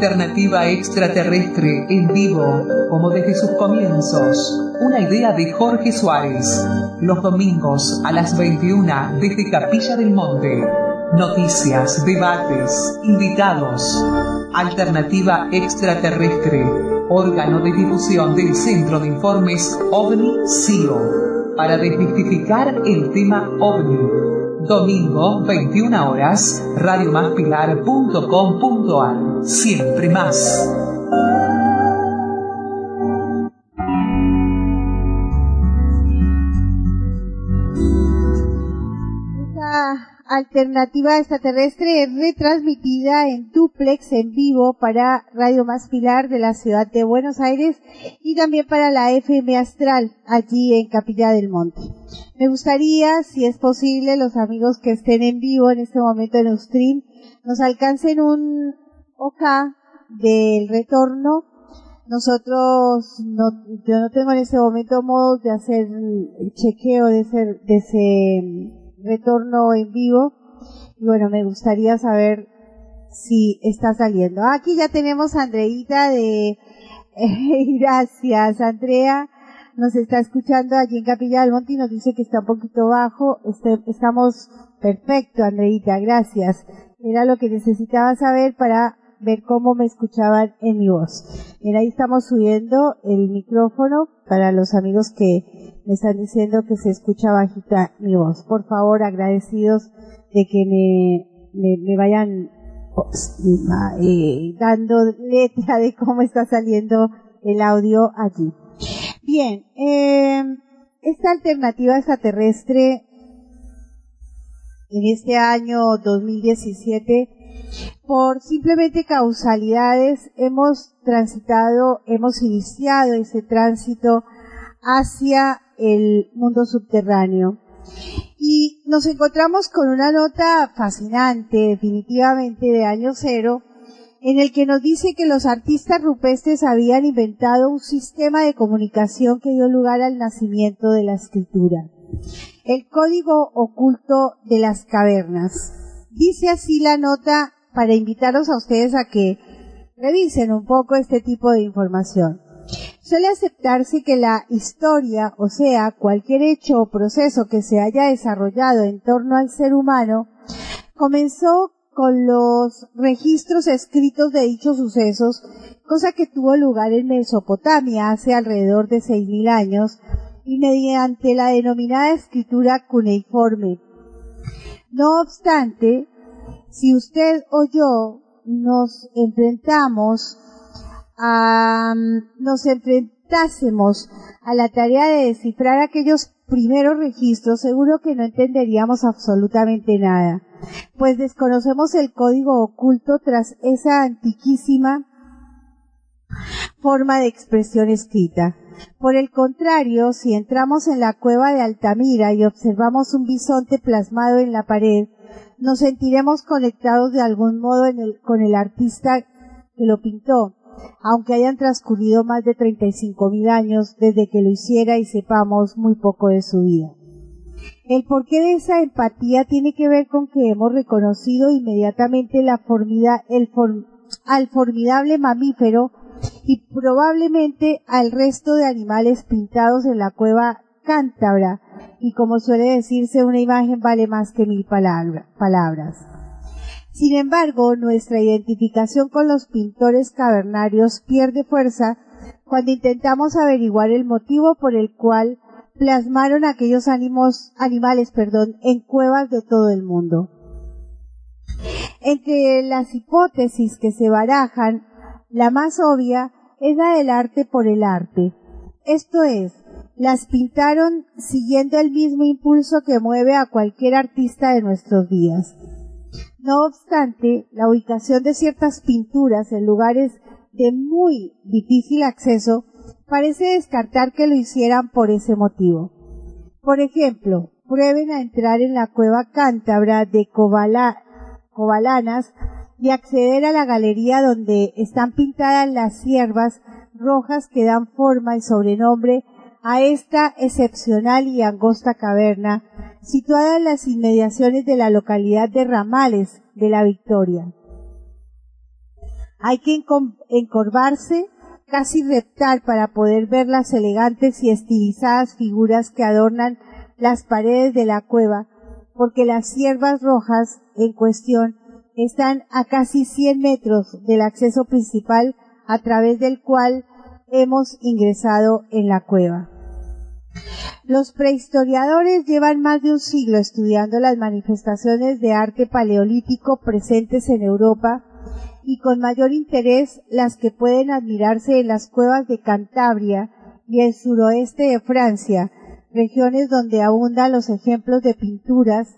Alternativa extraterrestre en vivo, como desde sus comienzos. Una idea de Jorge Suárez. Los domingos a las 21 desde Capilla del Monte. Noticias, debates, invitados. Alternativa extraterrestre. Órgano de difusión del Centro de Informes OVNI-CIO. Para desmistificar el tema OVNI Domingo, 21 horas, radiomaspilar.com.ar. Siempre más. Alternativa extraterrestre es retransmitida en duplex en vivo para Radio Más Pilar de la ciudad de Buenos Aires y también para la FM Astral allí en Capilla del Monte. Me gustaría, si es posible, los amigos que estén en vivo en este momento en stream nos alcancen un OK del retorno. Nosotros, no, yo no tengo en este momento modo de hacer el chequeo de ese, de ese retorno en vivo. Y bueno, me gustaría saber si está saliendo. Aquí ya tenemos a Andreita de, gracias Andrea, nos está escuchando allí en Capilla del Monte y nos dice que está un poquito bajo. Este, estamos perfecto, Andreita, gracias. Era lo que necesitaba saber para ver cómo me escuchaban en mi voz. Mira, ahí estamos subiendo el micrófono para los amigos que me están diciendo que se escucha bajita mi voz. Por favor, agradecidos de que me, me, vayan eh, dando letra de cómo está saliendo el audio aquí. Bien, eh, esta alternativa extraterrestre en este año 2017 por simplemente causalidades hemos transitado, hemos iniciado ese tránsito hacia el mundo subterráneo. Y nos encontramos con una nota fascinante, definitivamente de año cero, en el que nos dice que los artistas rupestres habían inventado un sistema de comunicación que dio lugar al nacimiento de la escritura. El código oculto de las cavernas. Dice así la nota para invitaros a ustedes a que revisen un poco este tipo de información. Suele aceptarse que la historia, o sea, cualquier hecho o proceso que se haya desarrollado en torno al ser humano, comenzó con los registros escritos de dichos sucesos, cosa que tuvo lugar en Mesopotamia hace alrededor de 6.000 años, y mediante la denominada escritura cuneiforme. No obstante, si usted o yo nos enfrentamos a, nos enfrentásemos a la tarea de descifrar aquellos primeros registros, seguro que no entenderíamos absolutamente nada, pues desconocemos el código oculto tras esa antiquísima forma de expresión escrita. Por el contrario, si entramos en la cueva de Altamira y observamos un bisonte plasmado en la pared, nos sentiremos conectados de algún modo con el artista que lo pintó, aunque hayan transcurrido más de 35 mil años desde que lo hiciera y sepamos muy poco de su vida. El porqué de esa empatía tiene que ver con que hemos reconocido inmediatamente la el al formidable mamífero y probablemente al resto de animales pintados en la cueva cántabra, y como suele decirse, una imagen vale más que mil palabras. Sin embargo, nuestra identificación con los pintores cavernarios pierde fuerza cuando intentamos averiguar el motivo por el cual plasmaron aquellos animales perdón, en cuevas de todo el mundo. Entre las hipótesis que se barajan, la más obvia es la del arte por el arte. Esto es, las pintaron siguiendo el mismo impulso que mueve a cualquier artista de nuestros días. No obstante, la ubicación de ciertas pinturas en lugares de muy difícil acceso parece descartar que lo hicieran por ese motivo. Por ejemplo, prueben a entrar en la cueva cántabra de Cobalanas y acceder a la galería donde están pintadas las siervas rojas que dan forma y sobrenombre a esta excepcional y angosta caverna, situada en las inmediaciones de la localidad de Ramales de la Victoria. Hay que encorvarse, casi reptar para poder ver las elegantes y estilizadas figuras que adornan las paredes de la cueva, porque las siervas rojas en cuestión están a casi 100 metros del acceso principal a través del cual hemos ingresado en la cueva. Los prehistoriadores llevan más de un siglo estudiando las manifestaciones de arte paleolítico presentes en Europa y con mayor interés las que pueden admirarse en las cuevas de Cantabria y el suroeste de Francia, regiones donde abundan los ejemplos de pinturas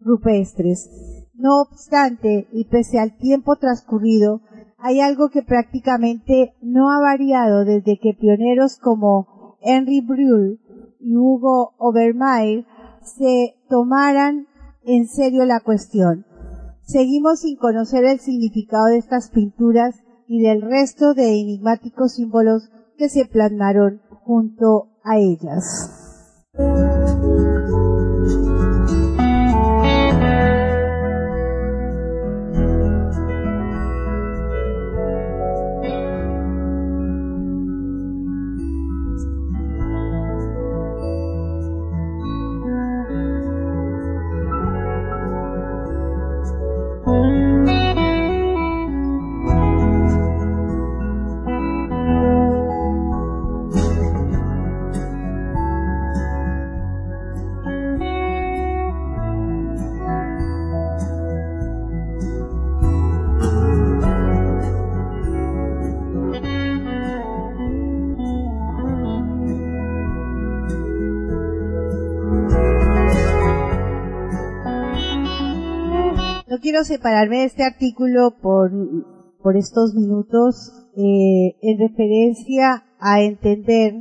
rupestres. No obstante, y pese al tiempo transcurrido, hay algo que prácticamente no ha variado desde que pioneros como Henry Brühl y Hugo Obermeier se tomaran en serio la cuestión. Seguimos sin conocer el significado de estas pinturas y del resto de enigmáticos símbolos que se plasmaron junto a ellas. Quiero separarme de este artículo por, por estos minutos eh, en referencia a entender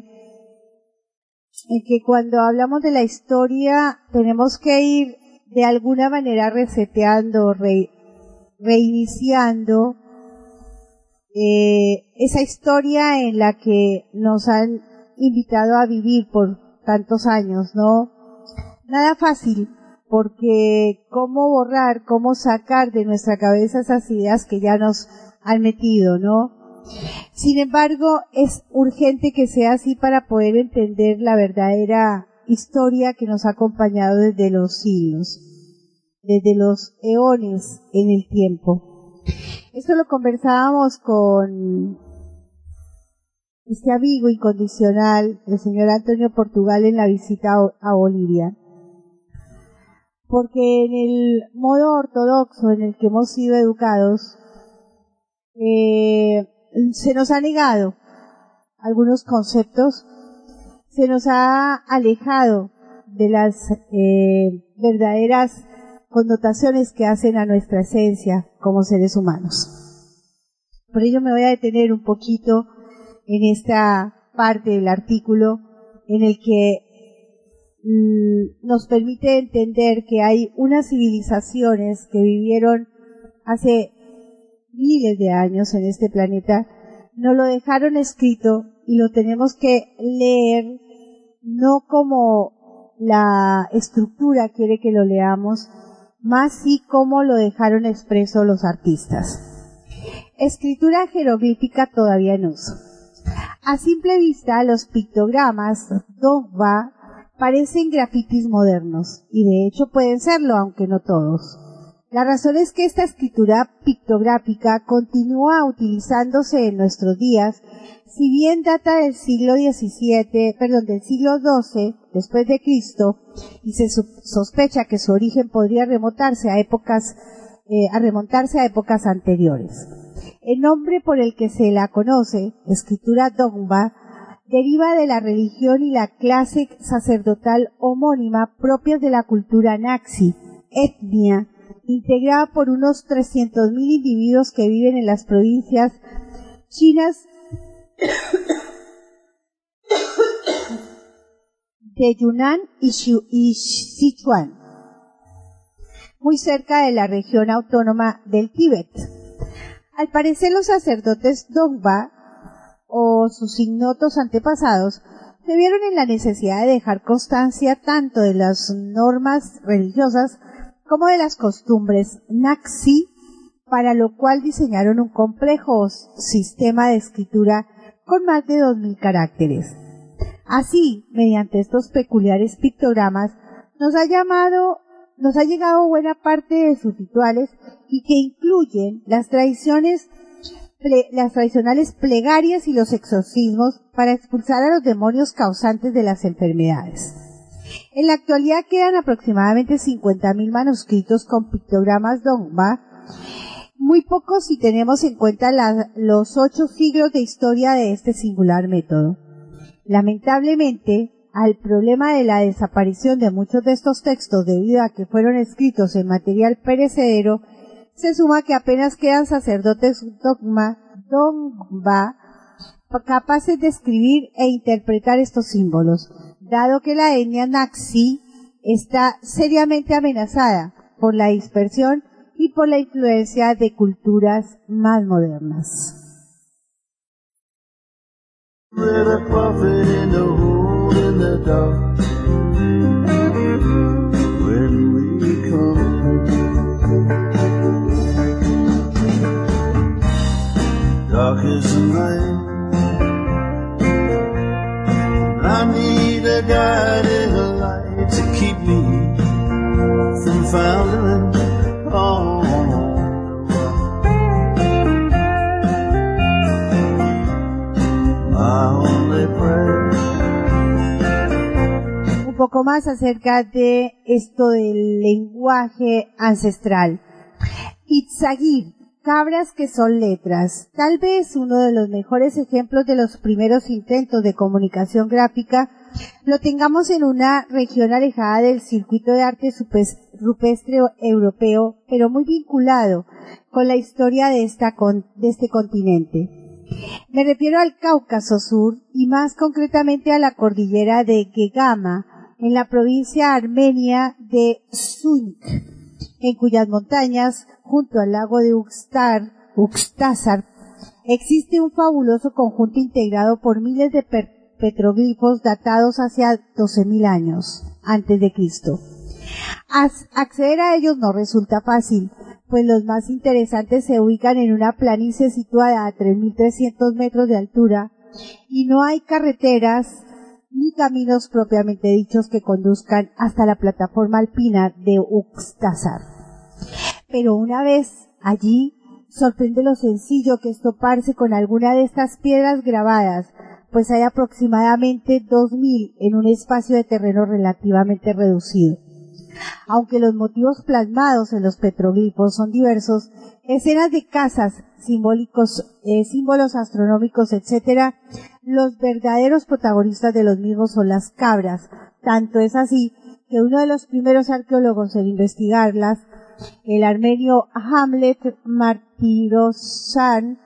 en que cuando hablamos de la historia tenemos que ir de alguna manera reseteando, reiniciando eh, esa historia en la que nos han invitado a vivir por tantos años, ¿no? Nada fácil, porque cómo borrar, cómo sacar de nuestra cabeza esas ideas que ya nos han metido, ¿no? Sin embargo, es urgente que sea así para poder entender la verdadera historia que nos ha acompañado desde los siglos, desde los eones en el tiempo. Esto lo conversábamos con este amigo incondicional, el señor Antonio Portugal, en la visita a Bolivia porque en el modo ortodoxo en el que hemos sido educados, eh, se nos ha negado algunos conceptos, se nos ha alejado de las eh, verdaderas connotaciones que hacen a nuestra esencia como seres humanos. Por ello me voy a detener un poquito en esta parte del artículo en el que nos permite entender que hay unas civilizaciones que vivieron hace miles de años en este planeta, no lo dejaron escrito y lo tenemos que leer no como la estructura quiere que lo leamos, más sí como lo dejaron expreso los artistas. Escritura jeroglífica todavía en uso. A simple vista, los pictogramas Dogba parecen grafitis modernos, y de hecho pueden serlo, aunque no todos. La razón es que esta escritura pictográfica continúa utilizándose en nuestros días, si bien data del siglo XVII, perdón, del siglo XII después de Cristo, y se sospecha que su origen podría remontarse a épocas, eh, a remontarse a épocas anteriores. El nombre por el que se la conoce, escritura dogma, deriva de la religión y la clase sacerdotal homónima propias de la cultura naxi, etnia, integrada por unos 300.000 individuos que viven en las provincias chinas de Yunnan y Sichuan, muy cerca de la región autónoma del Tíbet. Al parecer los sacerdotes Dongba o sus ignotos antepasados se vieron en la necesidad de dejar constancia tanto de las normas religiosas como de las costumbres naxi para lo cual diseñaron un complejo sistema de escritura con más de 2.000 caracteres. Así, mediante estos peculiares pictogramas, nos ha llamado, nos ha llegado buena parte de sus rituales y que incluyen las tradiciones las tradicionales plegarias y los exorcismos para expulsar a los demonios causantes de las enfermedades. En la actualidad quedan aproximadamente 50.000 manuscritos con pictogramas dogma, muy pocos si tenemos en cuenta los ocho siglos de historia de este singular método. Lamentablemente, al problema de la desaparición de muchos de estos textos debido a que fueron escritos en material perecedero, se suma que apenas quedan sacerdotes dogma, dogma capaces de escribir e interpretar estos símbolos, dado que la etnia naxi está seriamente amenazada por la dispersión y por la influencia de culturas más modernas. Darkest night. I need a guiding light to keep me from foundering on. Un poco más acerca de esto del lenguaje ancestral. Itzagir Cabras que son letras. Tal vez uno de los mejores ejemplos de los primeros intentos de comunicación gráfica lo tengamos en una región alejada del circuito de arte rupestre europeo, pero muy vinculado con la historia de, este continente. Me refiero al Cáucaso Sur y más concretamente a la cordillera de Gegama, en la provincia armenia de Sunk, en cuyas montañas junto al lago de Uxtar, Uxtasar, existe un fabuloso conjunto integrado por miles de petroglifos datados hacia 12.000 años antes de Cristo. acceder a ellos no resulta fácil, pues los más interesantes se ubican en una planicie situada a 3.300 metros de altura y no hay carreteras ni caminos propiamente dichos que conduzcan hasta la plataforma alpina de Uxtasar. Pero una vez allí, sorprende lo sencillo que es toparse con alguna de estas piedras grabadas, pues hay aproximadamente dos mil en un espacio de terreno relativamente reducido. Aunque los motivos plasmados en los petroglifos son diversos, escenas de casas, eh, símbolos astronómicos, etc., los verdaderos protagonistas de los mismos son las cabras. Tanto es así que uno de los primeros arqueólogos en investigarlas el armenio Hamlet Martirosan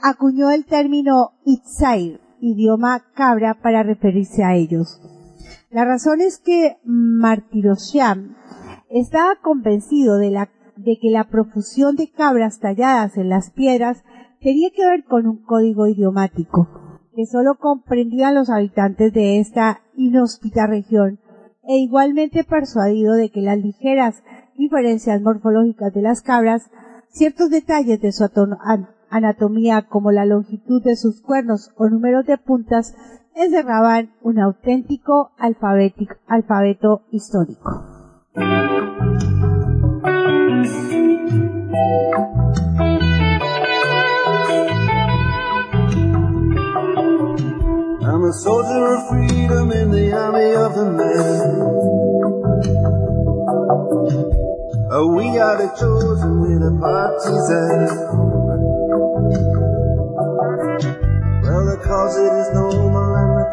acuñó el término Itzair, idioma cabra, para referirse a ellos. La razón es que Martirosyan estaba convencido de, la, que la profusión de cabras talladas en las piedras tenía que ver con un código idiomático que solo comprendían los habitantes de esta inhóspita región e igualmente persuadido de que las ligeras diferencias morfológicas de las cabras, ciertos detalles de su anatomía como la longitud de sus cuernos o números de puntas encerraban un auténtico alfabeto histórico. I'm a soldier of freedom in the army of the man. Oh, we are the chosen, we're the partisans. Well, the cause it is noble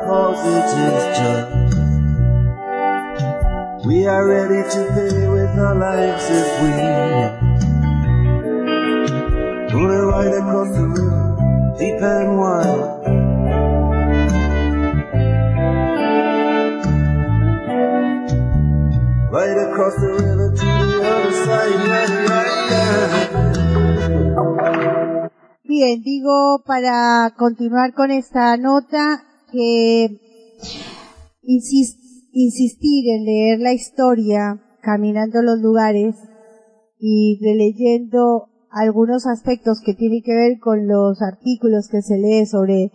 the it is just. We are ready to pay with our lives if we Gonna ride across the river, deep and wide. Right across the river to Bien, digo para continuar con esta nota que insistir en leer la historia caminando los lugares y releyendo algunos aspectos que tienen que ver con los artículos que se lee sobre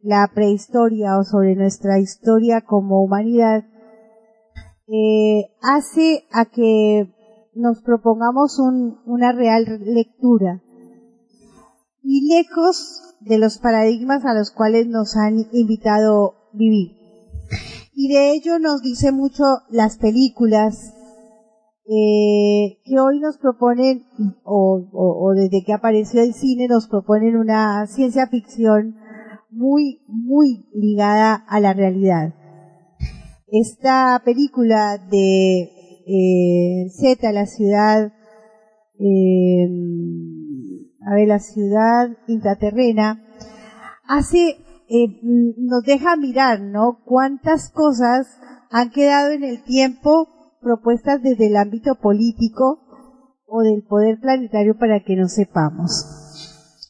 la prehistoria o sobre nuestra historia como humanidad, eh, hace a que nos propongamos una real lectura. Y lejos de los paradigmas a los cuales nos han invitado vivir. Y de ello nos dice mucho las películas eh, que hoy nos proponen, o, o, desde que apareció el cine, nos proponen una ciencia ficción muy, muy ligada a la realidad. Esta película de eh, Z, la ciudad, eh, a ver, la ciudad intraterrena, hace, eh, nos deja mirar, ¿no? Cuántas cosas han quedado en el tiempo propuestas desde el ámbito político o del poder planetario para que no sepamos.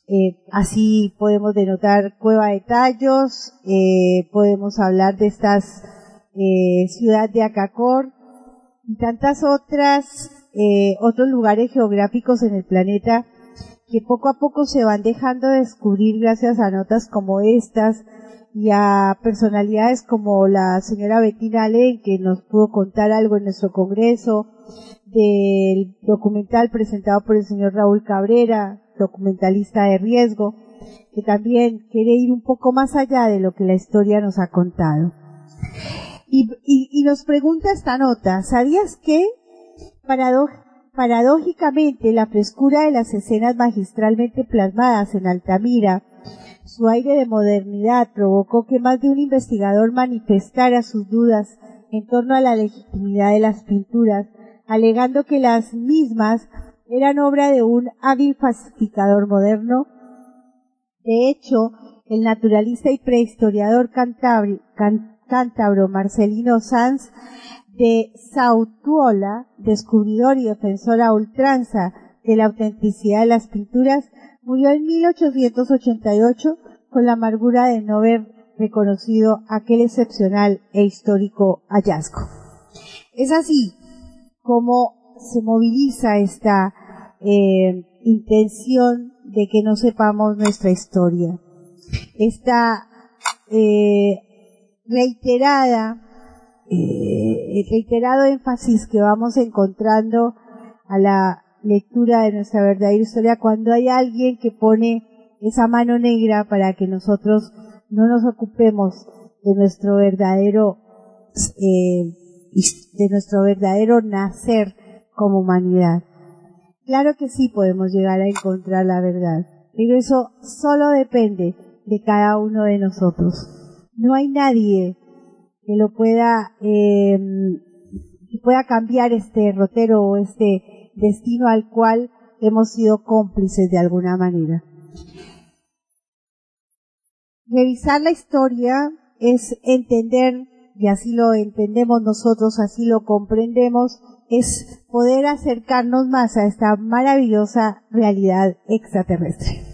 Eh, así podemos denotar Cueva de Tallos, eh, podemos hablar de estas eh, ciudad de Acacor y tantas otras, otros lugares geográficos en el planeta que poco a poco se van dejando descubrir gracias a notas como estas y a personalidades como la señora Bettina Allen que nos pudo contar algo en nuestro congreso, del documental presentado por el señor Raúl Cabrera, documentalista de riesgo, que también quiere ir un poco más allá de lo que la historia nos ha contado. Y, y, nos pregunta esta nota, ¿sabías que paradójicamente la frescura de las escenas magistralmente plasmadas en Altamira, su aire de modernidad provocó que más de un investigador manifestara sus dudas en torno a la legitimidad de las pinturas, alegando que las mismas eran obra de un hábil falsificador moderno. De hecho, el naturalista y prehistoriador cántabro Marcelino Sanz de Sautuola, descubridor y defensor a ultranza de la autenticidad de las pinturas, murió en 1888 con la amargura de no haber reconocido aquel excepcional e histórico hallazgo. Es así como se moviliza esta eh, intención de que no sepamos nuestra historia. Esta eh, reiterada, eh, reiterado énfasis que vamos encontrando a la lectura de nuestra verdadera historia cuando hay alguien que pone esa mano negra para que nosotros no nos ocupemos de nuestro verdadero eh, de nuestro verdadero nacer como humanidad. Claro que sí podemos llegar a encontrar la verdad, pero eso solo depende de cada uno de nosotros. No hay nadie que lo pueda, eh, que pueda cambiar este derrotero o este destino al cual hemos sido cómplices de alguna manera. Revisar la historia es entender, y así lo entendemos nosotros, así lo comprendemos, es poder acercarnos más a esta maravillosa realidad extraterrestre.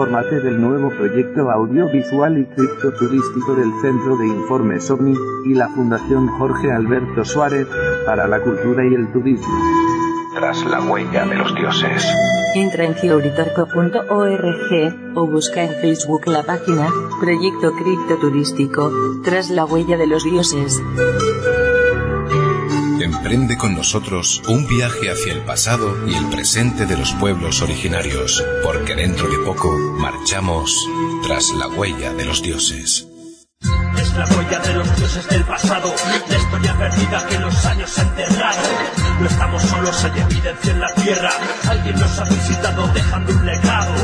Infórmate del nuevo proyecto audiovisual y criptoturístico del Centro de Informes OVNI y la Fundación Jorge Alberto Suárez para la Cultura y el Turismo. Tras la huella de los dioses. Entra en theoritarco.org o busca en Facebook la página Proyecto Criptoturístico Tras la huella de los dioses. Emprende con nosotros un viaje hacia el pasado y el presente de los pueblos originarios, porque dentro de poco marchamos tras la huella de los dioses. La huella de los dioses del pasado, la historia perdida que los años han enterrado. No estamos solos, hay evidencia en la tierra, alguien nos ha visitado dejando un legado.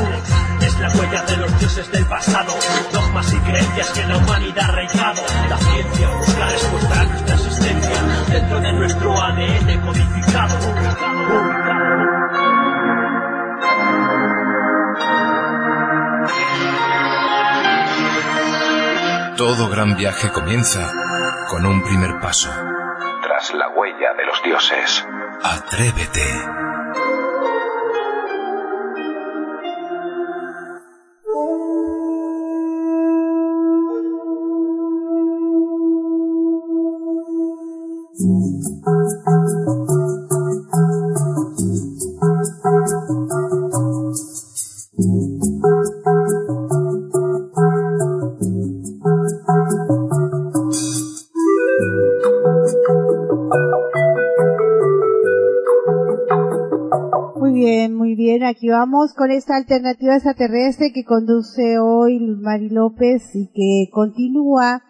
Es la huella de los dioses del pasado, dogmas y creencias que la humanidad ha arraigado. La ciencia busca respuesta a nuestra existencia dentro de nuestro ADN codificado. Todo gran viaje comienza con un primer paso. Tras la huella de los dioses. Atrévete. Aquí vamos con esta alternativa extraterrestre que conduce hoy Mari López y que continúa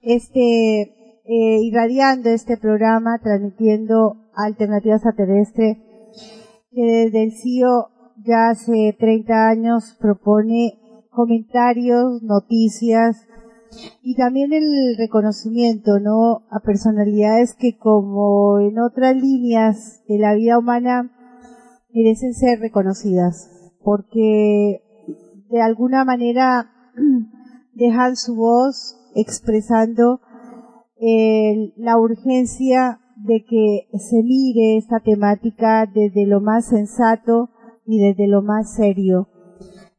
este eh, irradiando este programa, transmitiendo alternativa extraterrestre que desde el CIO ya hace 30 años propone comentarios, noticias y también el reconocimiento, ¿no? A personalidades que como en otras líneas de la vida humana merecen ser reconocidas porque de alguna manera dejan su voz expresando eh, la urgencia de que se mire esta temática desde lo más sensato y desde lo más serio,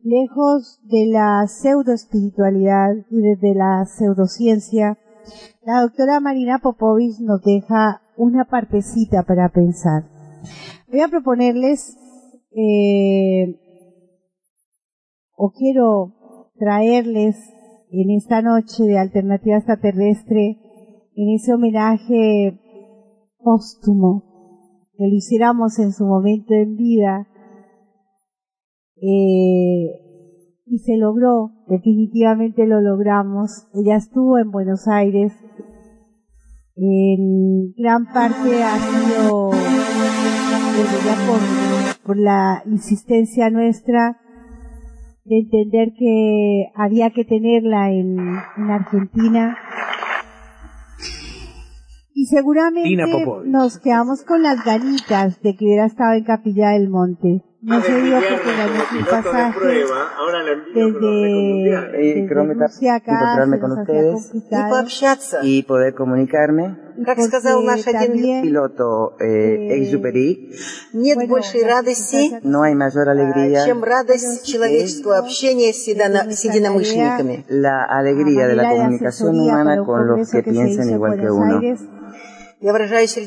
lejos de la pseudoespiritualidad y desde la pseudociencia. La doctora Marina Popovich nos deja una partecita para pensar. Voy a proponerles, eh, o quiero traerles en esta noche de alternativa extraterrestre, en ese homenaje póstumo que lo hiciéramos en su momento en vida, eh, y se logró, definitivamente lo logramos. Ella estuvo en Buenos Aires, en gran parte ha sido por, por la insistencia nuestra de entender que había que tenerla en, en Argentina. Y seguramente nos quedamos con las ganitas de que hubiera estado en Capilla del Monte No se dio porque gané un pasaje desde, Eh, desde Кроме Rusia acá, encontrarme se con nos hacía ustedes complicado. пообщаться. y poder comunicarme. Y Как сказал porque наш один también, Piloto eh, Eh, Exupéry, Нет bueno, большей las радости, circunstancias no hay mayor а, alegría чем радость человеческого общения с, едино- с единомышленниками. la alegría de la comunicación humana con los que piensan igual que uno.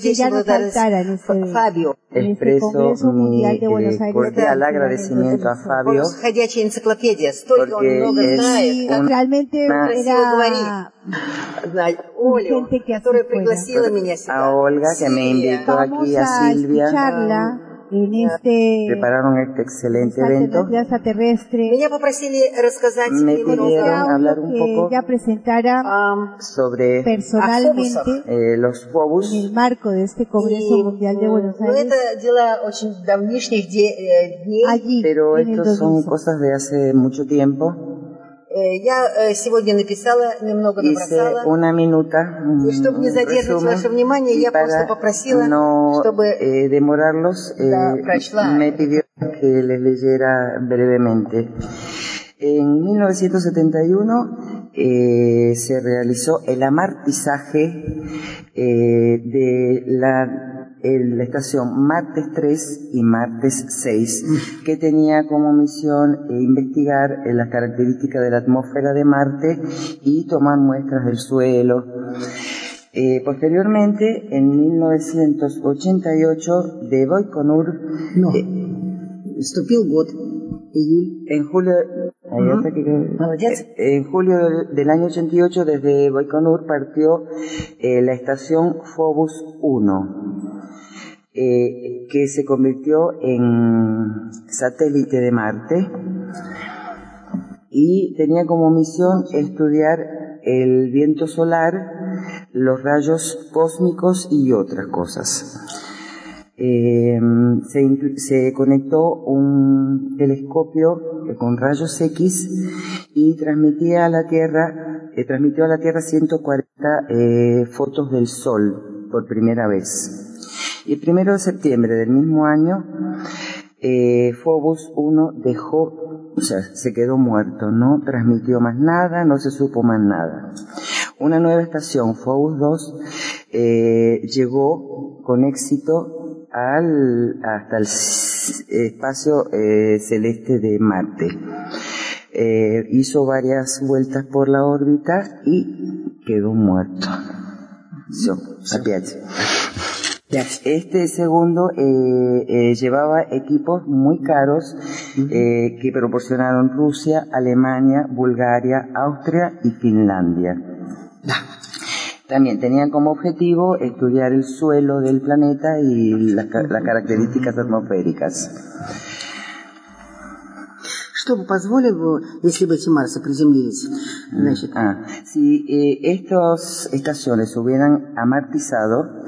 Si ya no faltara Fabio, cordial agradecimiento a Fabio, porque es realmente gente que. A Olga, que me invitó aquí, a Silvia en este prepararon este excelente evento. Terrestre. Me pidieron hablar un poco ya presentara um, sobre personalmente eh, los Fobus en el marco de este Congreso y, Mundial de Buenos Aires. Allí, pero estas son cosas de hace mucho tiempo. Э, Я э, сегодня написала, немного Hice набросала. una minuta, un, И чтобы не un задерживать resumen, ваше внимание, y я просто para попросила, no чтобы eh, demorarlos, eh, Да, прочла. me pidió que les leyera brevemente. En 1971 eh, se realizó el amartizaje eh, de la, el, la estación martes 3 y martes 6, que tenía como misión eh, investigar eh, las características de la atmósfera de Marte y tomar muestras del suelo. Eh, posteriormente, en 1988, de Baikonur... No. Eh, en julio, eh, en julio del año 88, desde Baikonur partió la estación Phobos 1 eh, que se convirtió en satélite de Marte y tenía como misión estudiar el viento solar, los rayos cósmicos y otras cosas. Eh, se, se conectó un telescopio con rayos X y transmitía a la Tierra, eh, transmitió a la Tierra 140 eh, fotos del Sol por primera vez. Y el primero de septiembre del mismo año, eh, Phobos 1 dejó, o sea, se quedó muerto, no transmitió más nada, no se supo más nada. Una nueva estación, Phobos 2, eh, llegó con éxito al, hasta el espacio eh, celeste de Marte. Eh, hizo varias vueltas por la órbita y quedó muerto. Sí. Este segundo eh, eh, llevaba equipos muy caros eh, que proporcionaron Rusia, Alemania, Bulgaria, Austria y Finlandia. También tenían como objetivo estudiar el suelo del planeta y las, ca- las características atmosféricas. Что бы позволило, если бы эти Марсы приземлились? Значит, Ah, si eh, estas estaciones se hubieran amartizado,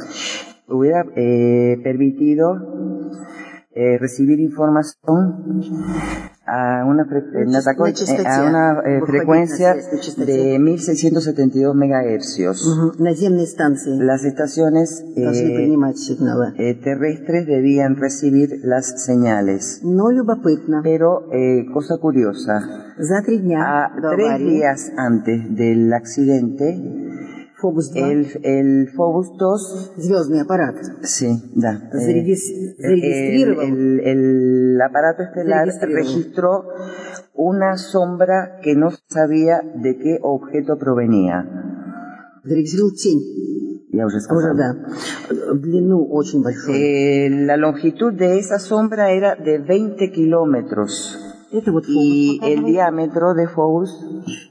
hubiera eh, permitido eh, recibir información a una, eh, eh, a una frecuencia de 1672 megahercios. Las estaciones terrestres debían recibir las señales. Pero, cosa curiosa, a tres días antes del accidente, Фобус-2, el, el Phobos 2, звездный аппарат, sí, da, eh, зарегис- el, зарегистрировал el- el aparato estelar Registró. registró una sombra que no sabía de qué objeto provenía. зарегистрировал тень. Ya os he Уже, escuchado. да. Длину очень большую. Eh, la longitud de esa sombra era de 20 kilómetros Это вот y Фобус. el diámetro de Phobos,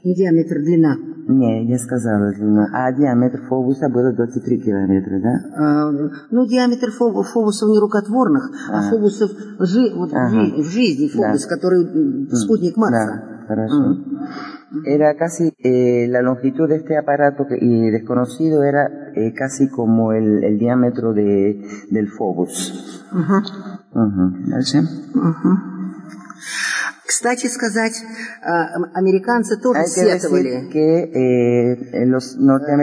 Не диаметр, длина. не, я сказала, длину, а диаметр Фобуса было 23 километра, да? А, ну, диаметр фоб- фобусов не рукотворных, а, А. фобусов жи- вот в Ага. жи- в жизни фобус, который м, спутник Марса. Да, хорошо. Era casi, eh, la longitud de este aparato que, y desconocido era eh, casi como el, el diámetro de, del Phobos. Ujú. ¿Дальше? Кстати сказать, а, ам- американцы Тоже Hay que decir сетовали, eh,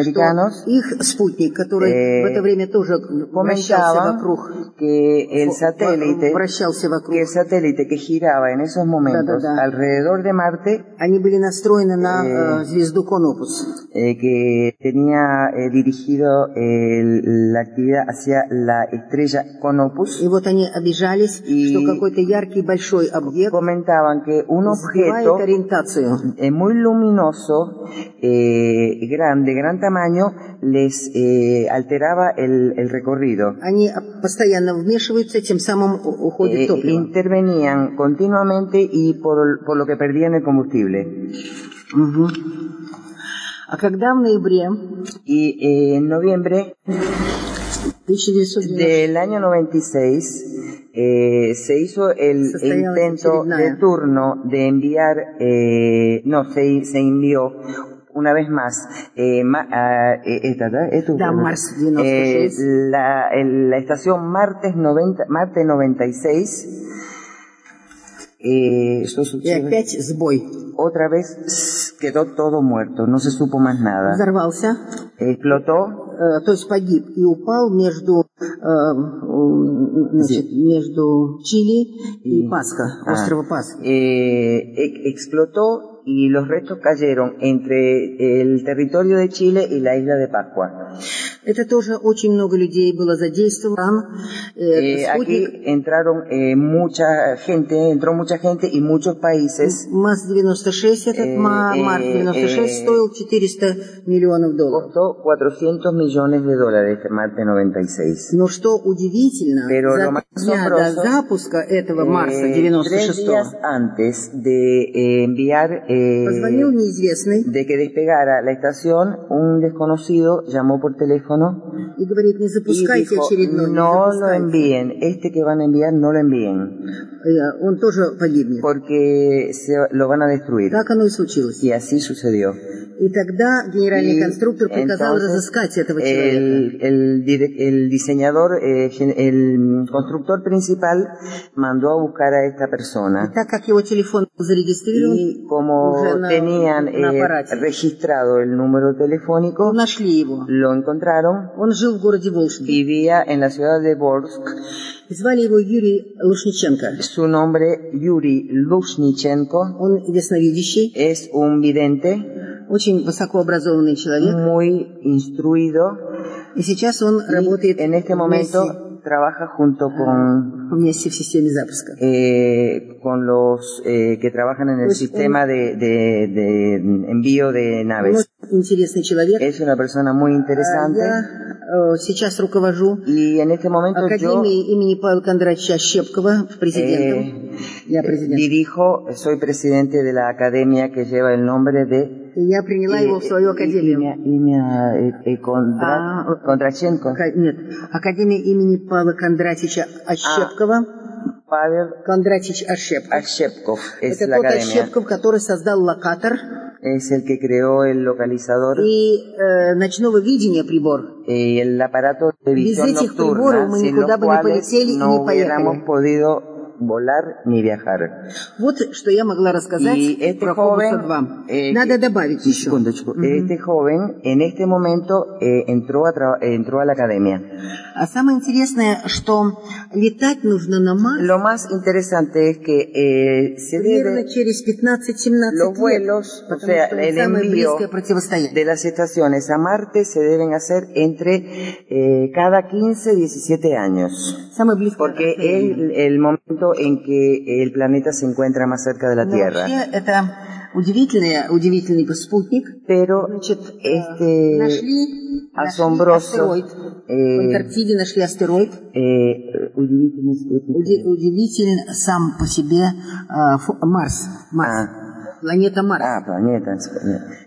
что их спутник, который э, в это время тоже вращался вокруг, que el satélite, вращался вокруг, que el satélite que giraba en esos momentos Да, да, да. alrededor de Marte, они были настроены на Э, э, звезду Конопус. eh, que tenía eh, dirigido el- la actividad hacia la estrella Conopus, И вот они обижались, И- что какой-то яркий большой объект comentaban que un сбивает objeto ориентацию. eh, muy luminoso, eh, grande, gran tamaño, les eh, alteraba el, el recorrido. Они а, постоянно вмешиваются, тем самым у- уходит Eh, топливо. intervenían continuamente y por, por lo que perdían el combustible. Мгм. А когда в ноябре Y eh, en noviembre 1990 del año 96 eh, se hizo el intento de turno de enviar, eh, no, se, se envió una vez más eh, ma, esta, esta, esta, la, la, estación martes 90, martes 96 eh, esto и sucede- опять сбой. otra vez s- quedó todo muerto, no se supo más nada. Взорвался, Explotó э, то есть погиб и упал между, э, м, значит, между Чили и Пасха, Ah, острова Пасха. eh, e- explotó y los restos cayeron entre el territorio de Chile y la isla de Pascua. Это тоже очень много людей было задействовано. Э, Eh, aquí спутник entraron eh, mucha gente, entró mucha gente y muchos países. МАЗ-96, этот Э, Ма- э, Марс-96 э, стоил 400 миллионов долларов. Costó 400 millones de dólares este Marte 96. Но что удивительно, Pero за lo más три дня до asombroso, запуска этого Марса Eh, tres 96 días antes de eh, enviar, eh, позвонил неизвестный de que despegara la estación, un desconocido llamó por teléfono и говорит, не y запускайте dijo, очередной, не no lo запускайте. envíen, este que van a enviar no lo envíen, Э, Он тоже погибнет. porque se, lo van a destruir. Так оно и случилось. Y así sucedió. И тогда генеральный Y конструктор приказал entonces, разыскать этого человека. el, el, dire- el diseñador, eh, gen- el constructor principal mandó a buscar a esta persona. Так как его телефон был зарегистрирован, Y como уже на, tenían на eh, аппарате, registrado el número telefónico, нашли его. lo encontraron. Он жил в городе Волжске. Vivía en la ciudad de Borsk. Звали его Юрий Лушниченко. Su nombre, Yuri Lushnichenko, Он ясновидящий, es un vidente очень высокообразованный человек. muy instruido И сейчас он работает en este momento trabaja junto con, вместе в системе запуска. eh, con los eh, que trabajan en el Pues, sistema de, de- de envío de Он naves. интересный человек. Es una persona muy А interesante Я э, сейчас руковожу y en este momento yo Академией имени Павла Кондратьевича Щепкова, президентом. eh, Я президент. dirijo, soy presidente de la academia que lleva el nombre de И я приняла его в свою академию. Имя, имя э, э, Кондра- А, Кондраченко. Нет, Академия имени Павла Кондратьевича Ощепкова. Павел Кондратьевич Ощепков. Ощепков es Это la тот academia. Ощепков, который создал локатор Es el que creó el localizador и э, ночного видения прибор. y el aparato de visión этих nocturna, приборов мы никуда бы не полетели и no не поехали. podido volar ni viajar. Вот что я могла рассказать Y este про joven, Фобуса 2. eh, Надо que- добавить Sí, еще. секундочку. Este joven en este momento eh, entró, a tra- eh, entró a la academia. А самое интересное, что летать нужно на Марс Lo más interesante es que eh, se примерно debe через 15-17 los лет, vuelos, o потому sea, что el самое envío близкое противостояние. de las estaciones a Marte se deben hacer entre eh, cada 15 17 años. Самое близкое Porque es расстояние. el momento momento en que el planeta se encuentra más cerca de la Tierra. Pero este asombroso Mars. Ah, planeta Mars. Ah, planeta.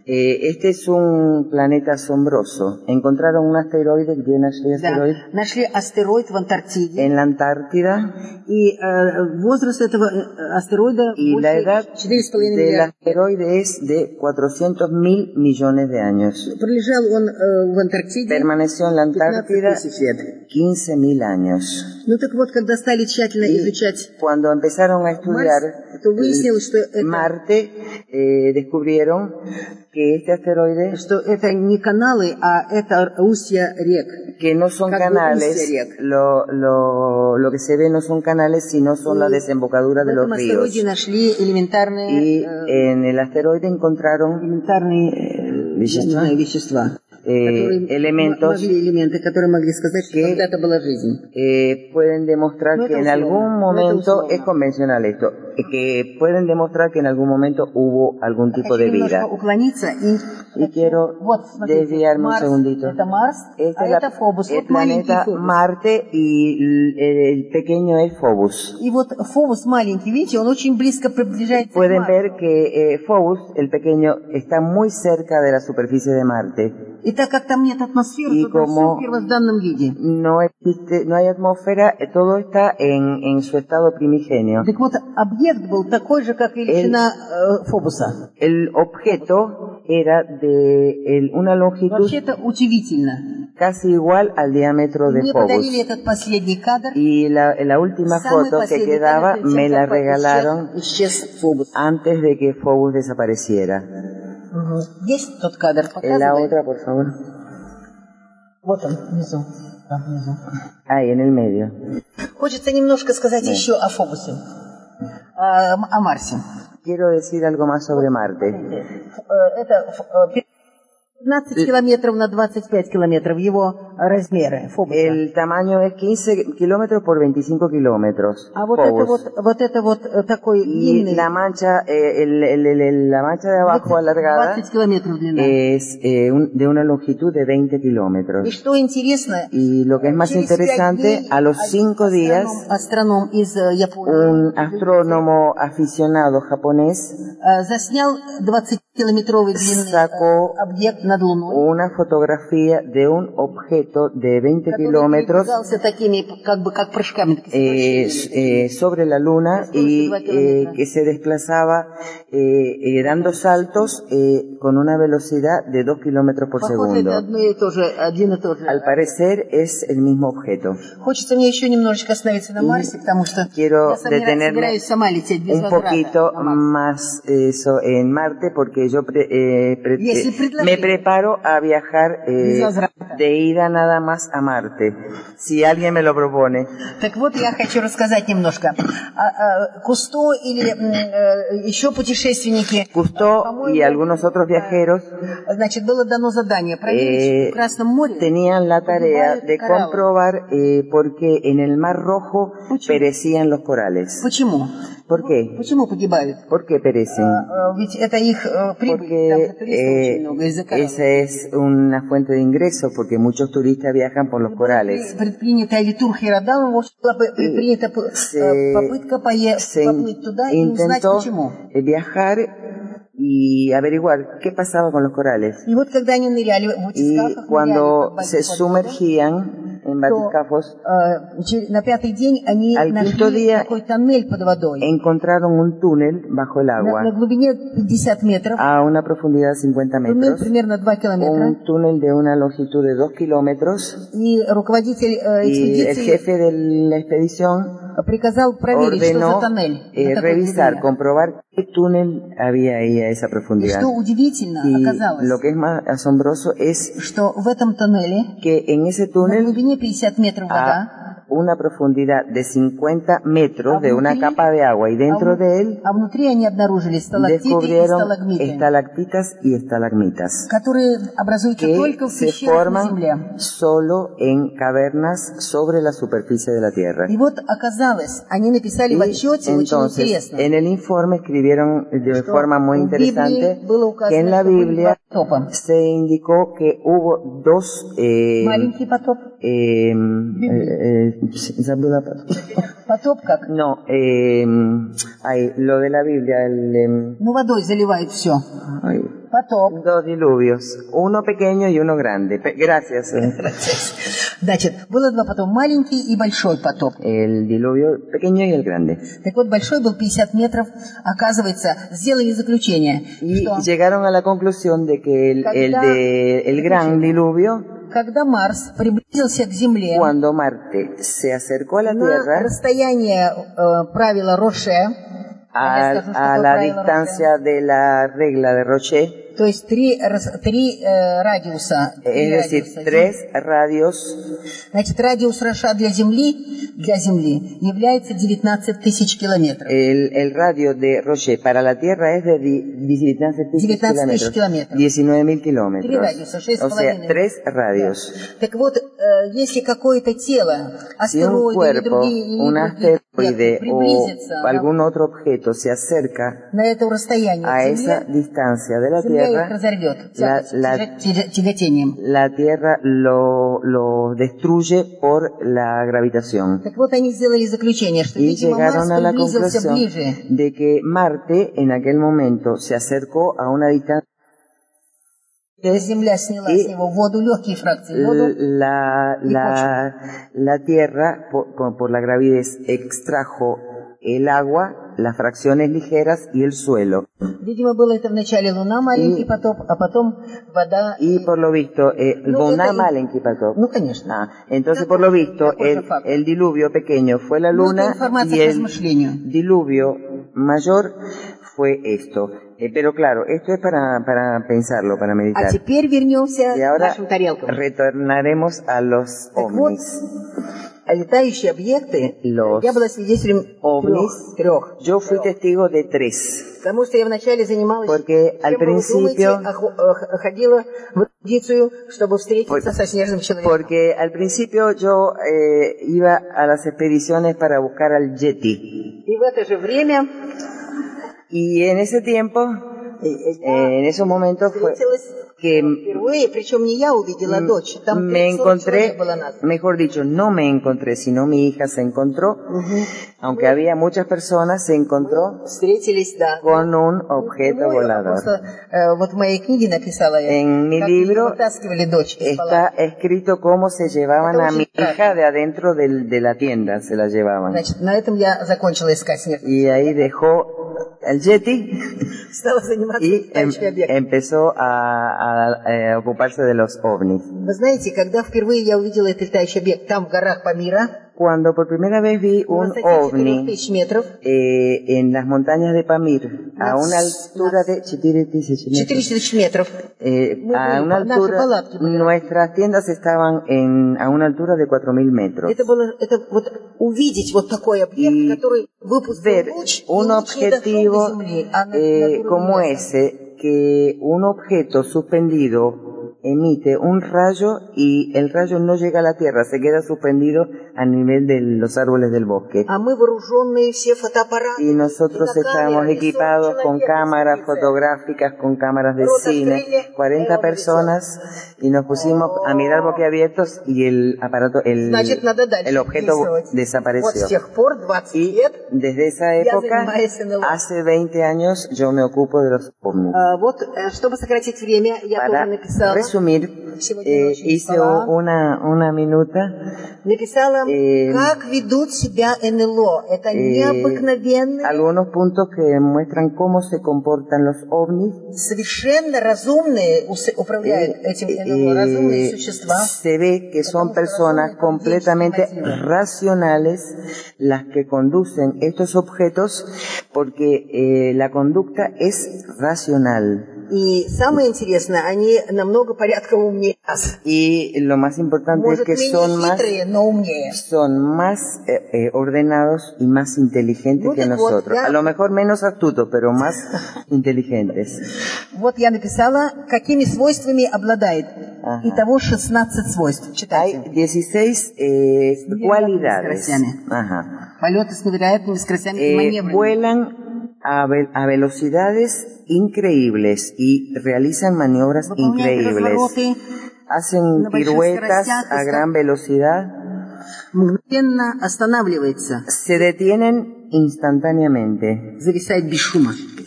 este es un planeta asombroso. Encontraron un asteroide, ¿bien allí Да. asteroide? Нашли астероид в Антарктиде. En la Antártida И э, возраст этого э, астероида y la больше edad 4,5 del миллиарда. asteroide es de 400 mil millones de años. Пролежал он э, в Антарктиде Permaneció en la 15 Antártida тысяч лет. 15 mil años. Ну так вот, когда стали тщательно Y изучать cuando empezaron a estudiar Марс, то выяснилось, что это, Marte, eh, descubrieron que este asteroide, что это не каналы, а это устья рек. que no son Как бы canales, устья рек. lo, lo, lo que se ve no son canales, sino son la Y desembocadura В de los этом ríos. астероиде нашли элементарные, Y э, en el asteroide encontraron элементарные э, не знаю, вещества, eh, elementos que eh, pueden demostrar que en algún momento es convencional esto, eh, que pueden demostrar que en algún momento hubo algún tipo de vida. Y quiero desviarme un segundito. Este es la, el planeta Marte y el pequeño es Phobos. Pueden ver que eh, Phobos, el pequeño, está muy cerca de la superficie de Marte. И так как там нет атмосферы, И то там como- все в первозданном виде. No existe, no hay atmósfera, eh, todo está en, en su estado primigenio. Так вот, объект был такой же, как величина э, Фобуса. El objeto era de el- una longitud Вообще это удивительно. casi igual al diámetro de Мне Phobos. подарили этот последний кадр. Y la, la última Самый foto que последний quedaba кадр, перед me тем, la как regalaron Исчез, исчез Фобус. antes de que Phobos desapareciera. Есть тот кадр? La otra, por favor. Вот он, внизу. Там внизу. Ahí, en el medio. Хочется немножко сказать еще о Фобусе. А, м- о Марсе. Quiero decir algo más sobre Marte. Э, Это ф- э, 15 километров на 25 километров его размеры Фобуса. El tamaño es 15 kilómetros por 25 kilómetros. А вот это Phobos. вот, вот это вот э, такой Y длинный, la mancha, eh, el- el- el- el- la mancha de abajo alargada 20 километров длина. es eh, un- de una longitud de 20 И kilómetros. что интересно, Y lo que es más через пять interesante, дней a los cinco días, астроном, астроном из э, Японии un astrónomo aficionado japonés э, заснял 20-километровый длинный Sacó э, объект над Луной, una fotografía de un objeto trayecto de 20 kilómetros eh, eh, sobre la luna y eh, que se desplazaba eh, eh, dando saltos eh, con una velocidad de 2 kilómetros por segundo. Al parecer es el mismo objeto. Quiero detenerme un poquito más eso en Marte porque yo pre, pre, me preparo a viajar de ida a nada más a Marte, si alguien me lo propone. Так вот, я хочу рассказать немножко. А, а, Кусто или м, э, еще путешественники, Cousteau по-моему, y algunos otros viajeros значит, было дано задание проверить eh, в Красном море. tenían la tarea de Corales. comprobar eh, por qué en el Mar Rojo perecían los corales. Почему? ¿Por qué? Почему погибают? ¿Por qué perecen? А, Ведь это их э, прибыль, там Porque же туристов eh, очень много из-за кораллов. esa es una fuente de ingreso, porque muchos turistas viajan por los corales. Предпринята Алитур Хирадам, в общем, была п- предпринята п- Se- э, попытка пое- Se поплыть туда и узнать intentó почему. eh, viajar y averiguar qué pasaba con los corales. И вот когда они ныряли в Y батискафах, cuando ныряли se под воду, sumergían en batiscafos, э, че- на пятый день они Al quinto нашли día такой тоннель под водой. encontraron un túnel bajo el На, на agua глубине 50 метров, a una profundidad de 50 туннель metros, примерно 2 километра. un túnel de una longitud de 2 kilómetros, И руководитель э, y el экспедиции jefe de la expedición приказал проверить, что за ordenó тоннель. eh, на такой revisar, глубине. comprobar ¿Qué túnel había ahí a esa profundidad? y lo que es más asombroso es que en ese túnel, a una profundidad de 50 metros de una capa de agua y dentro de él descubrieron estalactitas y estalagmitas que se forman solo en cavernas sobre la superficie de la Tierra. Y entonces, en el informe escribieron de forma muy interesante que en la Biblia se indicó que hubo dos eh, Маленький потоп, eh, eh, eh, забыла потоп как? No, eh, ay, lo de la Biblia, el, em, Ну, водой заливает все. ay, Потоп. dos diluvios, uno pequeño y uno grande. Pe- gracias. eh. Значит, было два потопа, маленький и большой потоп. El diluvio pequeño y el grande. Так вот, большой был 50 метров. Оказывается, сделали заключение, Y что llegaron a la conclusión de que el, el de, el gran diluvio, cuando Marte se acercó a la Tierra, a, la distancia de la regla de Roche, то есть три, три э, радиуса, три es decir, радиуса. tres radios Значит, радиус Роша для Земли, для Земли является 19 тысяч километров. El, el radio de Roche para la Tierra es de di- 19 19.000 kilómetros. 19.000 Три kilómetros. радиуса, шесть O sea, tres radios. Так вот, э, если какое-то тело, Si un астероиды или cuerpo, другие, или un другие asteroide объекты o algún otro objeto se acerca на это расстояние a esa distancia de la их Tierra, разорвет la- тяга- la- тяга- тяга- тяготением. la Tierra lo, lo destruye por la gravitación. Так вот, они сделали заключение, что, Y видимо, Марс llegaron a la приблизился conclusión ближе. de que Marte en aquel momento se acercó a una distancia Земля сняла И- с него воду, легкие фракции воду, la, la, la Tierra, por, por- por la gravidez, extrajo el agua, las fracciones ligeras y el suelo. Видимо, было это вначале Луна, маленький И- потоп, а потом вода. Y por lo visto, eh, No, Luna это- маленький потоп. Ну, конечно. Ah, entonces, por lo visto, Такой же el, факт. el diluvio pequeño fue la Ну, это luna информация y к el размышлению. diluvio mayor fue esto. Eh, pero claro, esto es para, para pensarlo, para А meditar. теперь вернемся Y к ahora нашим тарелкам. retornaremos a los Так вот, ovnis. летающие объекты, Los я была свидетелем ovnis. трех. Yo fui testigo de tres. Потому что я вначале занималась, Porque чем al вы думаете, principio- охо- э, ходила в экспедицию, чтобы встретиться Por- со снежным человеком. Porque al principio yo eh, iba a las expediciones para buscar al Yeti. И в это же время Y en ese tiempo, eh, eh, en esos momentos fue... Pues, que me encontré, mejor dicho, no me encontré, sino mi hija se encontró, aunque había muchas personas, se encontró con un objeto volador. En mi libro está escrito cómo se llevaban a mi hija de adentro de, de la tienda, se la llevaban. Y ahí dejó el Yeti y em, empezó a, eh, ocuparse de los ovnis. Вы знаете, когда впервые я увидела этот летающий объект там, в горах Памира, Cuando por primera vez vi на un высоте ovni 4000 метров, eh, en las montañas de Pamir, a una altura de 4000 metros, 4000 метров. eh, Muy a bien, una наши altura, палатки были. nuestras tiendas estaban en, a una altura de 4000 metros. Это было, это вот увидеть вот такой объект, Y который выпустил ver луч, и un луч не дошел objetivo до Земли, а на- eh, над уровнем como леса. ese, que un objeto suspendido emite un rayo y el rayo no llega a la tierra, se queda suspendido a nivel de los árboles del bosque. Y nosotros estamos equipados con cámaras fotográficas, con cámaras de cine, 40 personas y nos pusimos a mirar boquiabiertos y el aparato, el, el objeto desapareció. Y desde esa época, hace 20 años, yo me ocupo de los ovnis. Para тоже написала, resumir, Сегодня eh, ночью hice спала. una, una minuta написала, Eh, как ведут себя НЛО. Это eh, необыкновенные, algunos puntos que muestran cómo se comportan los ovnis. совершенно разумные, ус- управляют Eh, этим eh, НЛО, разумные существа. se ve que son personas completamente racionales las que conducen estos objetos porque eh, la conducta es racional. И самое интересное, они намного порядков умнее нас. Y lo más importante es Может, que менее son más хитрые, но умнее. son más eh, eh, ordenados y más inteligentes Ну, que так вот, nosotros. я- A lo mejor menos astutos, pero más inteligentes. Вот я написала, какими свойствами обладает. Ага. Итого 16 свойств. Hay Читайте. 16 eh, невероятными cualidades. Ajá. Полеты с невероятными скоростями и Eh, маневрами. vuelan a, ve a velocidades increíbles y realizan maniobras increíbles. Hacen piruetas a gran velocidad. Se detienen instantáneamente.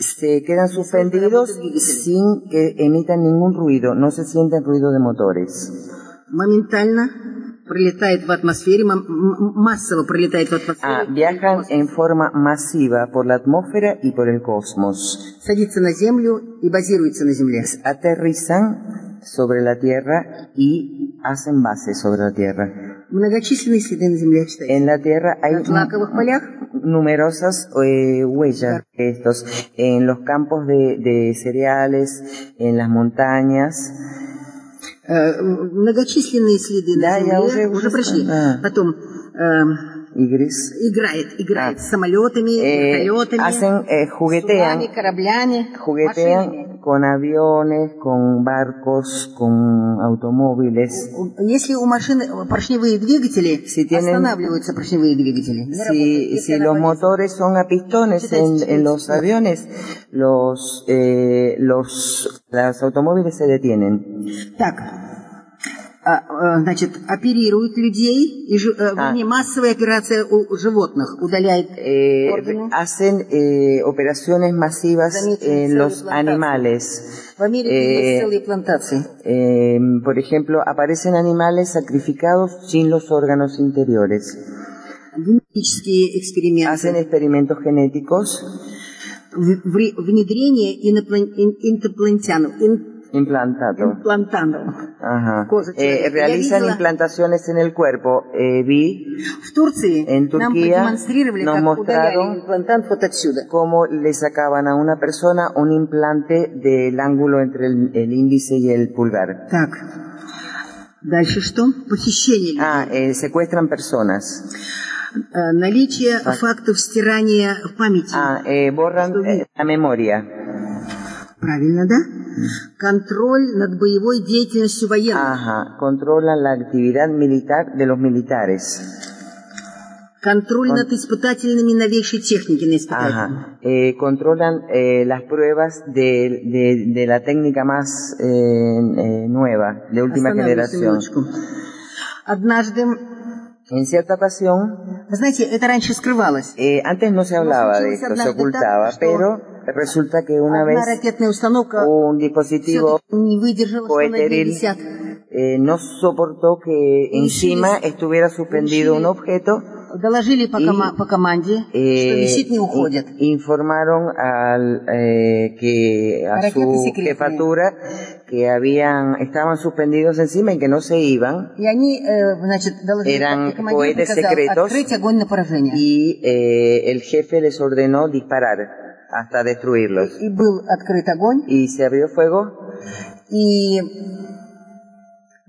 Se quedan suspendidos sin que emitan ningún ruido, no se sienten ruido de motores Моментально пролетает в атмосфере, м- м- массово пролетает в Ah, атмосфере, viajan en forma masiva por la atmósfera y por el cosmos. садится на Землю и базируется на Земле. Aterrizan sobre la Tierra y hacen base sobre la Tierra. Многочисленные следы на Земле, читайте. En la Tierra hay В злаковых полях, numerosas eh, huellas de estos en los campos de, de cereales, en las montañas. Э, многочисленные следы Да, на я Земле, уже- уже прошли. а. Потом э, Y gris. играет, играет А. с самолетами, вертолетами, hacen, eh, juguetean, судами, кораблями, машинами. juguetean aviones, con barcos, con automóviles. Если у машины поршневые двигатели, Si tienen- останавливаются поршневые двигатели. Не работают. Si, Если si она los полезна. motores son a pistones en, en los aviones, los, eh, los, los automóviles se detienen. Так, а, а, значит, оперируют людей, и, жи- э, А. вернее, массовая операция у животных удаляет Eh, органы. hacen eh, operaciones masivas Заметили en целые los плантации. animales. В Америке eh, есть целые плантации. Eh, por ejemplo, aparecen animales sacrificados sin los órganos interiores. Генетические эксперименты. Hacen experimentos genéticos, В- вре- внедрение иноплан- ин- инопланетян, ин- implantado. имплантантов. Ajá. Cosa Eh, chévere. realizan Я видела- implantaciones en el cuerpo. Eh, vi В Турции En нам Turquía продемонстрировали, nos как mostraron- удаляли имплантант вот отсюда. cómo le sacaban a una persona un implante del ángulo entre el, el índice y el pulgar. Так, дальше что? Похищение. Ah, eh, secuestran personas. Э, Наличие фактов стирания памяти. Ah, eh, borran eh, la memoria. Правильно, да? Контроль над боевой деятельностью военных. Ajá, controlan la actividad militar de los militares. Контроль над испытательными новейшей техники на испытателях. Ajá, eh, controlan eh, las pruebas de, de- de la técnica más eh, eh, nueva, de última generación. Однажды, En cierta ocasión, знаете, это раньше скрывалось. eh, antes no se hablaba de esto, se ocultaba, pero resulta que una Одна vez ракетная установка un dispositivo всё-таки не выдержала, что на ней coheteril висят. eh, no soportó que encima estuviera suspendido un objeto доложили по, кома- по команде, что eh, висит не уходит. i- informaron al, eh, que a Para que te su secreten. jefatura que habían estaban suspendidos encima y que no se iban И они, э, значит, доложили, Eran и командир cohetes приказал secretos. открыть огонь на поражение. y eh, el jefe les ordenó disparar hasta destruirlos. Y, y se abrió fuego. Y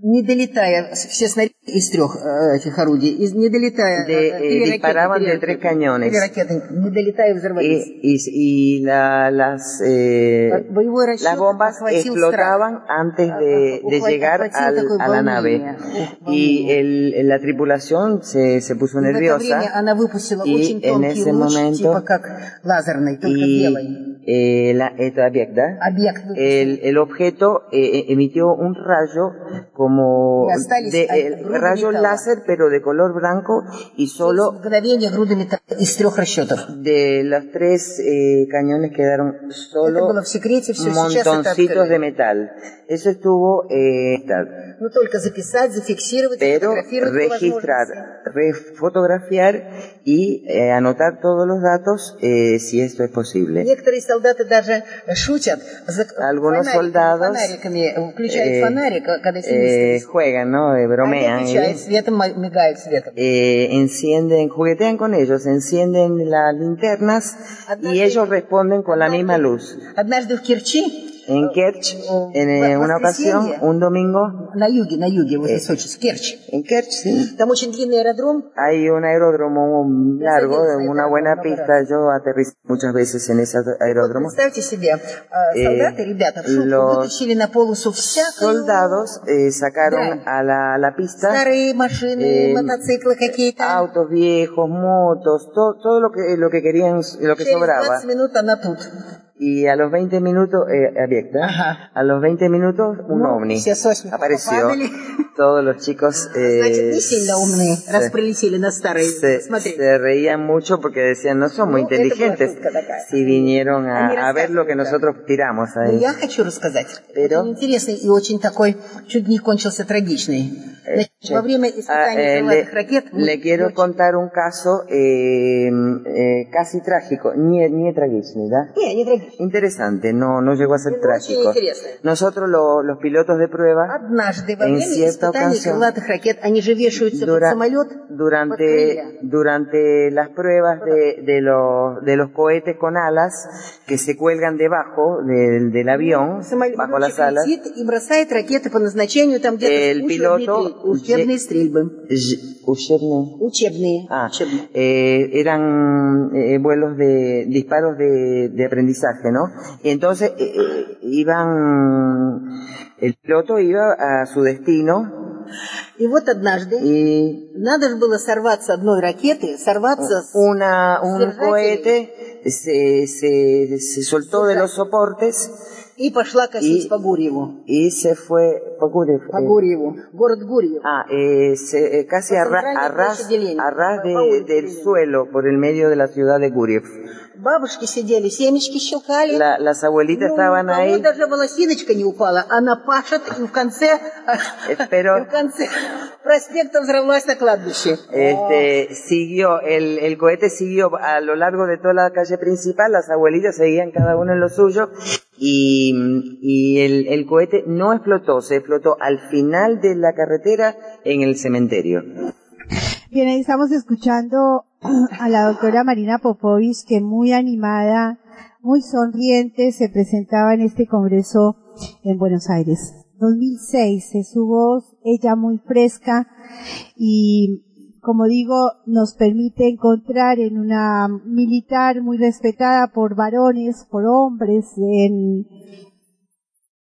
не долетая, с- все снаряды из трех э, этих орудий, из- не долетая, De, э, eh, три ракеты, disparaban три de tres ракеты, cañones. три ракеты, не долетая, взорвались. y, y, y la- las, eh, Боевой расчет las bombas охватил explotaban antes de, de Охватил llegar al- такое a la nave. волнение. Y el, la tripulación se, se puso И в это время nerviosa она выпустила y очень en тонкий ese луч, momento- типа как лазерный, только белый. y eh, eh, el, el, objeto eh, emitió un rayo como de, el rayo láser pero de color blanco y solo de los tres eh, cañones quedaron solo montoncitos de metal. Eso estuvo pero registrar fotografiar y anotar todos los datos si esto es posible. Некоторые солдаты даже шутят, зак- Algunos фонариками, soldados, фонариками, включают eh, фонарик, когда Eh, сильно juegan, ¿no? Eh, bromean. Они y, включают светом, м- мигают светом. eh, encienden, juguetean con ellos, encienden las linternas y ellos responden con la misma luz. Однажды в Керчи, en Kerch, en eh, una pues, ocasión, un domingo. Eh, en Kerch, sí. Hay un aeródromo largo, una buena pista. Yo aterrizo muchas veces en ese aeródromo. Eh, los soldados eh, sacaron a la, la pista eh, autos viejos, motos, todo, todo lo que lo que querían, lo que sobraba y a los 20 minutos, eh, abierta, a los 20 minutos un no, ovni si apareció. Todos los chicos... Eh, se, se, reían mucho porque decían, no son muy inteligentes si vinieron a, a ver lo que nosotros tiramos ahí. Pero... Eh, le, le, quiero contar un caso eh, eh casi trágico, ni, ni tragiczny, ¿da? interesante, no, no llegó a ser trágico. Nosotros lo, los pilotos de prueba, en cierta ocasión, dura, durante, durante las pruebas de, de, los, de los cohetes con alas que se cuelgan debajo del, del avión, bajo las alas, el piloto eh, eran eh, vuelos de disparos de, de aprendizaje ¿no? Y entonces eh, eh, iban, el piloto iba a su destino И вот однажды y надо же было сорваться одной ракеты, сорваться с una, un Держателей. cohete se, se, se soltó de los soportes и пошла косить И- по Гурьеву. y se fue по Гурьев, По eh, Гурьеву. Город Гурьев. Ah, eh, se- eh, casi Por a, ra- centralmente a ras, площади Ленина. a ras По de- улице del Ленина. suelo por el medio de la ciudad de Guriev. Бабушки сидели, семечки щелкали. La- las abuelitas Ну, estaban у кого ahí. даже волосиночка не упала. Она пашет, и в конце, Pero- и в конце проспекта взорвалась на кладбище. Este, siguió, el, el cohete siguió a lo largo de toda la calle principal, las abuelitas seguían cada uno en lo suyo y, y el, el cohete no explotó, se explotó al final de la carretera en el cementerio. Bien, ahí estamos escuchando a la doctora Marina Popovich, que muy animada, muy sonriente, se presentaba en este congreso en Buenos Aires. 2006, es su voz, ella muy fresca y, como digo, nos permite encontrar en una militar muy respetada por varones, por hombres, en,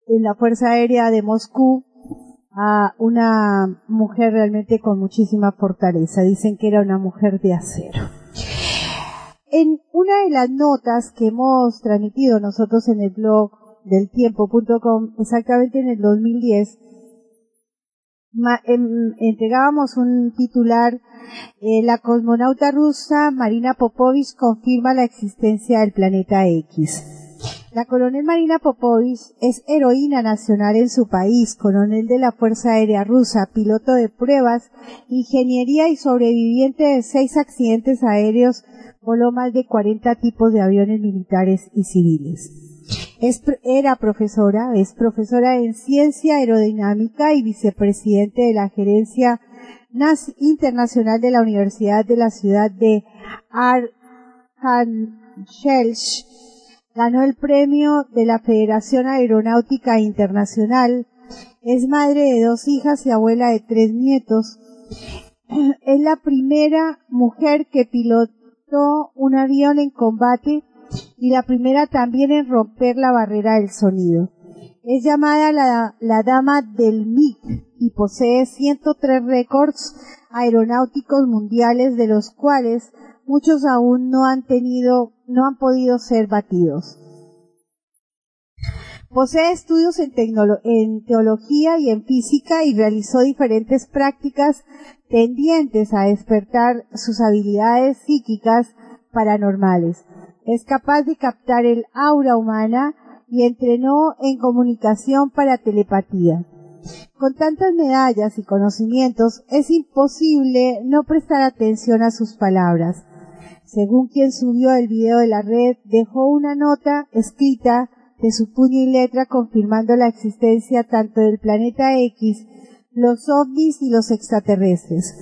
en la Fuerza Aérea de Moscú, a una mujer realmente con muchísima fortaleza. Dicen que era una mujer de acero. En una de las notas que hemos transmitido nosotros en el blog del tiempo.com, exactamente en el 2010, ma- em- entregábamos un titular, eh, la cosmonauta rusa Marina Popovich confirma la existencia del planeta X. La coronel Marina Popovich es heroína nacional en su país, coronel de la Fuerza Aérea Rusa, piloto de pruebas, ingeniería y sobreviviente de seis accidentes aéreos, voló más de 40 tipos de aviones militares y civiles. Es, era profesora, es profesora en ciencia aerodinámica y vicepresidente de la gerencia internacional de la Universidad de la ciudad de Archangelsk ganó el premio de la Federación Aeronáutica Internacional, es madre de dos hijas y abuela de tres nietos. Es la primera mujer que pilotó un avión en combate y la primera también en romper la barrera del sonido. Es llamada la, dama del MIG y posee 103 récords aeronáuticos mundiales de los cuales muchos aún no han tenido, no han podido ser batidos. Posee estudios en, teología y en física y realizó diferentes prácticas tendientes a despertar sus habilidades psíquicas paranormales. Es capaz de captar el aura humana y entrenó en comunicación para telepatía. Con tantas medallas y conocimientos es imposible no prestar atención a sus palabras. Según quien subió el video de la red, dejó una nota escrita de su puño y letra confirmando la existencia tanto del planeta X, los ovnis y los extraterrestres.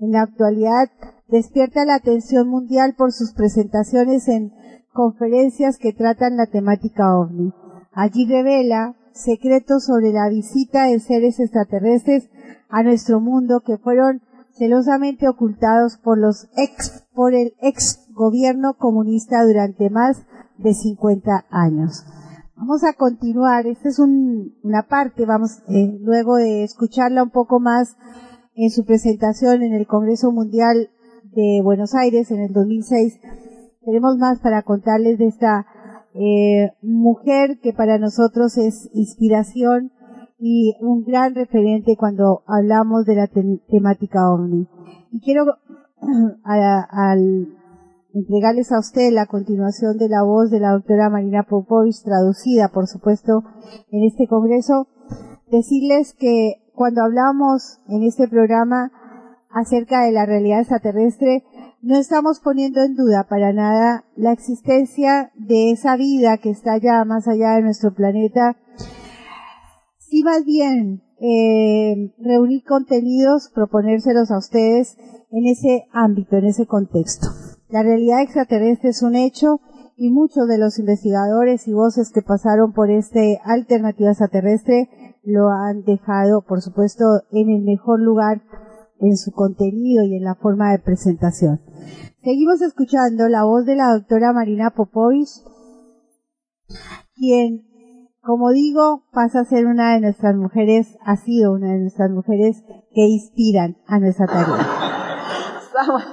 En la actualidad despierta la atención mundial por sus presentaciones en conferencias que tratan la temática ovni. Allí revela secretos sobre la visita de seres extraterrestres a nuestro mundo que fueron celosamente ocultados por los ex, por el ex gobierno comunista durante más de 50 años. Vamos a continuar, esta es una parte, vamos, eh, luego de escucharla un poco más en su presentación en el Congreso Mundial de Buenos Aires en el 2006, tenemos más para contarles de esta eh, mujer que para nosotros es inspiración y un gran referente cuando hablamos de la temática OVNI. Y quiero al entregarles a usted la continuación de la voz de la doctora Marina Popovich, traducida, por supuesto, en este congreso, decirles que cuando hablamos en este programa acerca de la realidad extraterrestre, no estamos poniendo en duda para nada la existencia de esa vida que está ya más allá de nuestro planeta y más bien eh, reunir contenidos, proponérselos a ustedes en ese ámbito, en ese contexto. La realidad extraterrestre es un hecho y muchos de los investigadores y voces que pasaron por este alternativa extraterrestre lo han dejado, por supuesto, en el mejor lugar en su contenido y en la forma de presentación. Seguimos escuchando la voz de la doctora Marina Popovich, quien como digo, pasa a ser una de nuestras mujeres, ha sido una de nuestras mujeres que inspiran a nuestra tarea.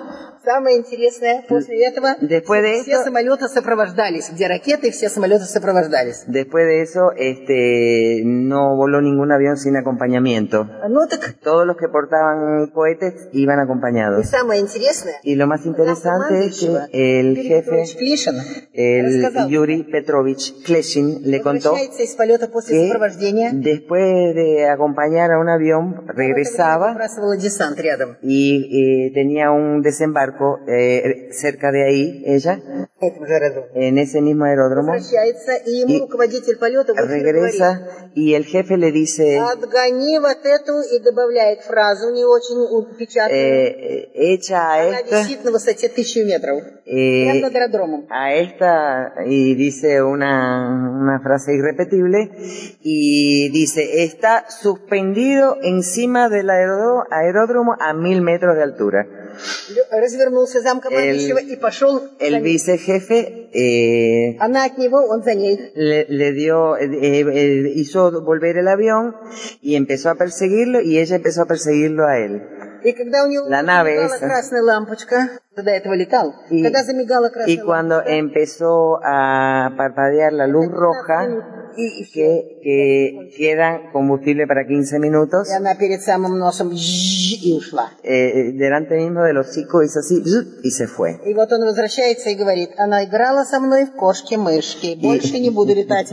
Самое интересное, после этого Después de все eso- самолеты сопровождались, где ракеты, все самолеты сопровождались. Después de eso, este, no voló ningún avión sin acompañamiento. Ну так, Todos los que portaban cohetes iban и acompañados. самое интересное, Y lo más interesante es que el jefe, Клишин el рассказал, Yuri Petrovich Kleshin, le contó возвращается из полета после que сопровождения, después de acompañar a un avión, regresaba выбрасывала десант рядом. y eh, tenía un desembarco eh, cerca de ahí, ella, en ese mismo aeródromo, y regresa y el jefe le dice, eh, echa a esta, eh, a esta, y dice una, una frase irrepetible, y dice, está suspendido encima del aeródromo a mil metros de altura. Лё- Развернулся замкомандующего и пошел за El ней. vicejefe eh, Она от него, он за ней. le, le dio, eh, eh, hizo volver el avión y empezó a perseguirlo y ella empezó a perseguirlo a él. И когда у него La nave замигала esa. красная лампочка, ты до этого летал, Y, когда замигала красная y cuando лампочка, empezó a parpadear la luz roja, и, и que que quedan combustible para 15 minutos. И она перед самым носом «жжж» и ушла. Eh, delante mismo del hocico hizo así ¡zut! y se fue. И вот он возвращается и говорит, она играла со мной в кошки-мышки, больше не буду летать.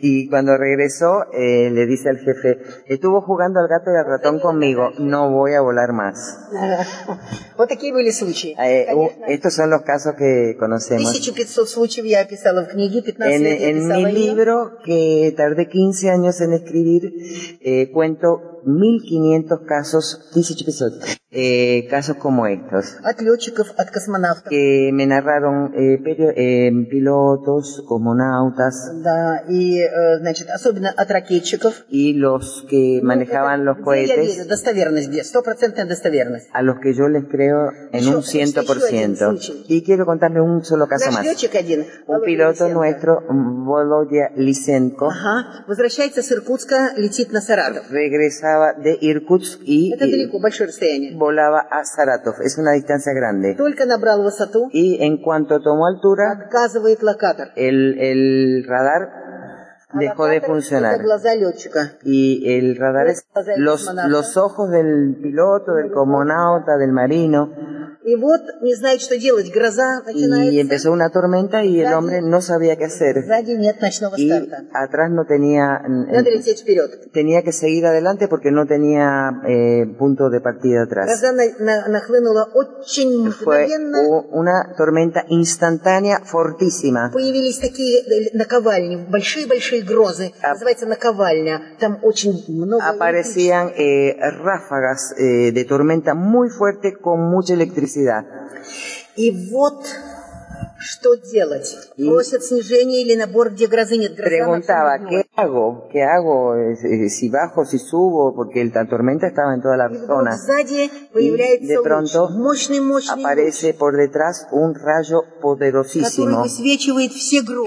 Y cuando regresó, eh, le dice al jefe, estuvo jugando al gato y al ratón conmigo, no voy a volar más. Вот такие были случаи. Eh, u- estos son los casos que conocemos. 1500 случаев я описала в книге, 15 En, лет я en mi писала ее. libro, que tardé 15 años en escribir, eh, cuento 1500 casos, 15 episodios, eh, casos como estos, От летчиков, от космонавтов. que me narraron eh, perio- eh, pilotos, cosmonautas Да, и, э, значит, особенно от ракетчиков. y los que manejaban los Где я cohetes, верю, достоверность где? Стопроцентная достоверность. a los que yo les creo en Еще- un ciento por еще один ciento. случай. Y quiero contarles un solo caso Наш más. летчик один, Un Володя piloto Лисенко. nuestro, Volodya Lysenko, Ага, возвращается с Иркутска, летит на Саратов. de Irkutsk y, eh, y volaba a Saratov. Es una distancia grande. Y en cuanto tomó altura, el, el radar dejó de funcionar. Y el radar es los, los ojos del piloto, del cosmonauta, del marino. Y empezó una tormenta y el hombre no sabía qué hacer. Y atrás no tenía... Mm, eh, tenía que seguir adelante porque no tenía eh, punto de partida atrás. Fue una tormenta instantánea fortísima Появились такие э, наковальни, большие-большие грозы. А- Называется наковальня. Там очень много... Aparecían eh, ráfagas eh, de tormenta muy fuerte con mucha electricidad. И вот Что делать? Просят снижение или набор, где грозы нет. Гроза Preguntaba, ¿qué hago? ¿Qué hago? Eh, eh, Si bajo, si subo, porque la tormenta estaba en toda la zona. появляется de pronto Aparece por detrás un rayo poderosísimo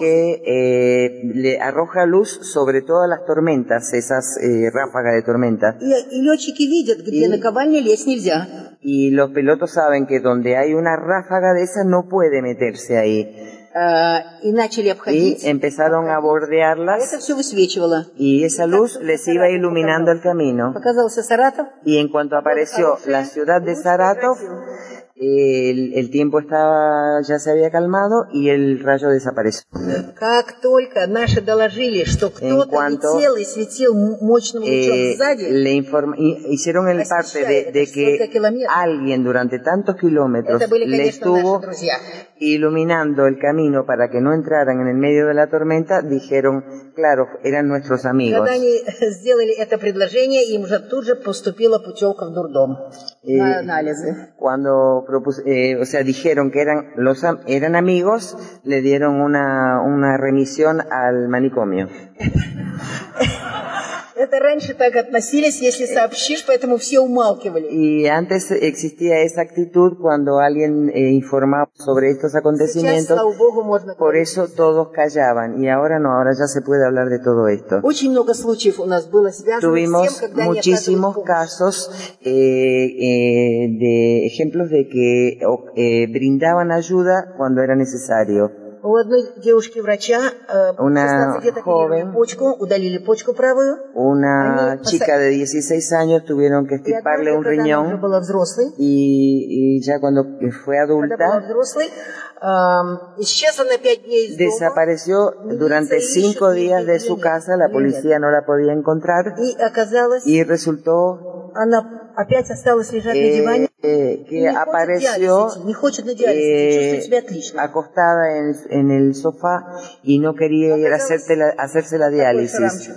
que eh, le arroja luz sobre todas las tormentas, esas eh, ráfagas de tormenta. И, и летчики видят, где И- наковальня лезть нельзя. Y los pilotos saben que donde hay una ráfaga de esa no puede meterse ahí. А, и начали Y обходить. empezaron a А bordearlas это все высвечивало. y esa luz les iba iluminando el camino. Показался Саратов. Y en cuanto apareció la ciudad de Saratov, el, el, tiempo estaba, ya se había calmado y el rayo desapareció. en cuanto eh, le informa, hicieron el parte de, de, que alguien durante tantos kilómetros le estuvo iluminando el camino para que no entraran en el medio de la tormenta, dijeron, claro, eran nuestros amigos. Eh, cuando propus- eh, o sea, dijeron que eran los eran amigos, le dieron una, una remisión al manicomio. Это раньше так относились, если сообщишь, поэтому все умалкивали. Y antes existía esa actitud cuando alguien eh, informaba sobre estos Сейчас, acontecimientos, слава богу, можно por говорить. eso todos callaban y ahora no, ahora ya se puede hablar de todo esto. Очень много случаев у нас было связано с Tuvimos тем, когда они muchísimos оказывают помощь. casos eh, eh, de ejemplos de que o- eh, brindaban ayuda cuando era necesario. У одной девушки-врача э, Una 16 лет оперировали joven. почку, удалили почку правую. Una Они chica de 16 años tuvieron que И однажды, extirparle un когда она уже riñón была взрослой, y, y ya cuando fue когда была adulta взрослой, эм, исчезла на пять дней из дома. desapareció durante cinco días de su casa, la policía no la podía encontrar И оказалось, y resultó она опять осталась лежать на eh, диване. eh, и que не хочет apareció диализ идти, не хочет на диализ идти, eh, чувствует себя отлично. acostada en, en el sofá y no quería ir a hacerte la- hacerse la Такой diálisis.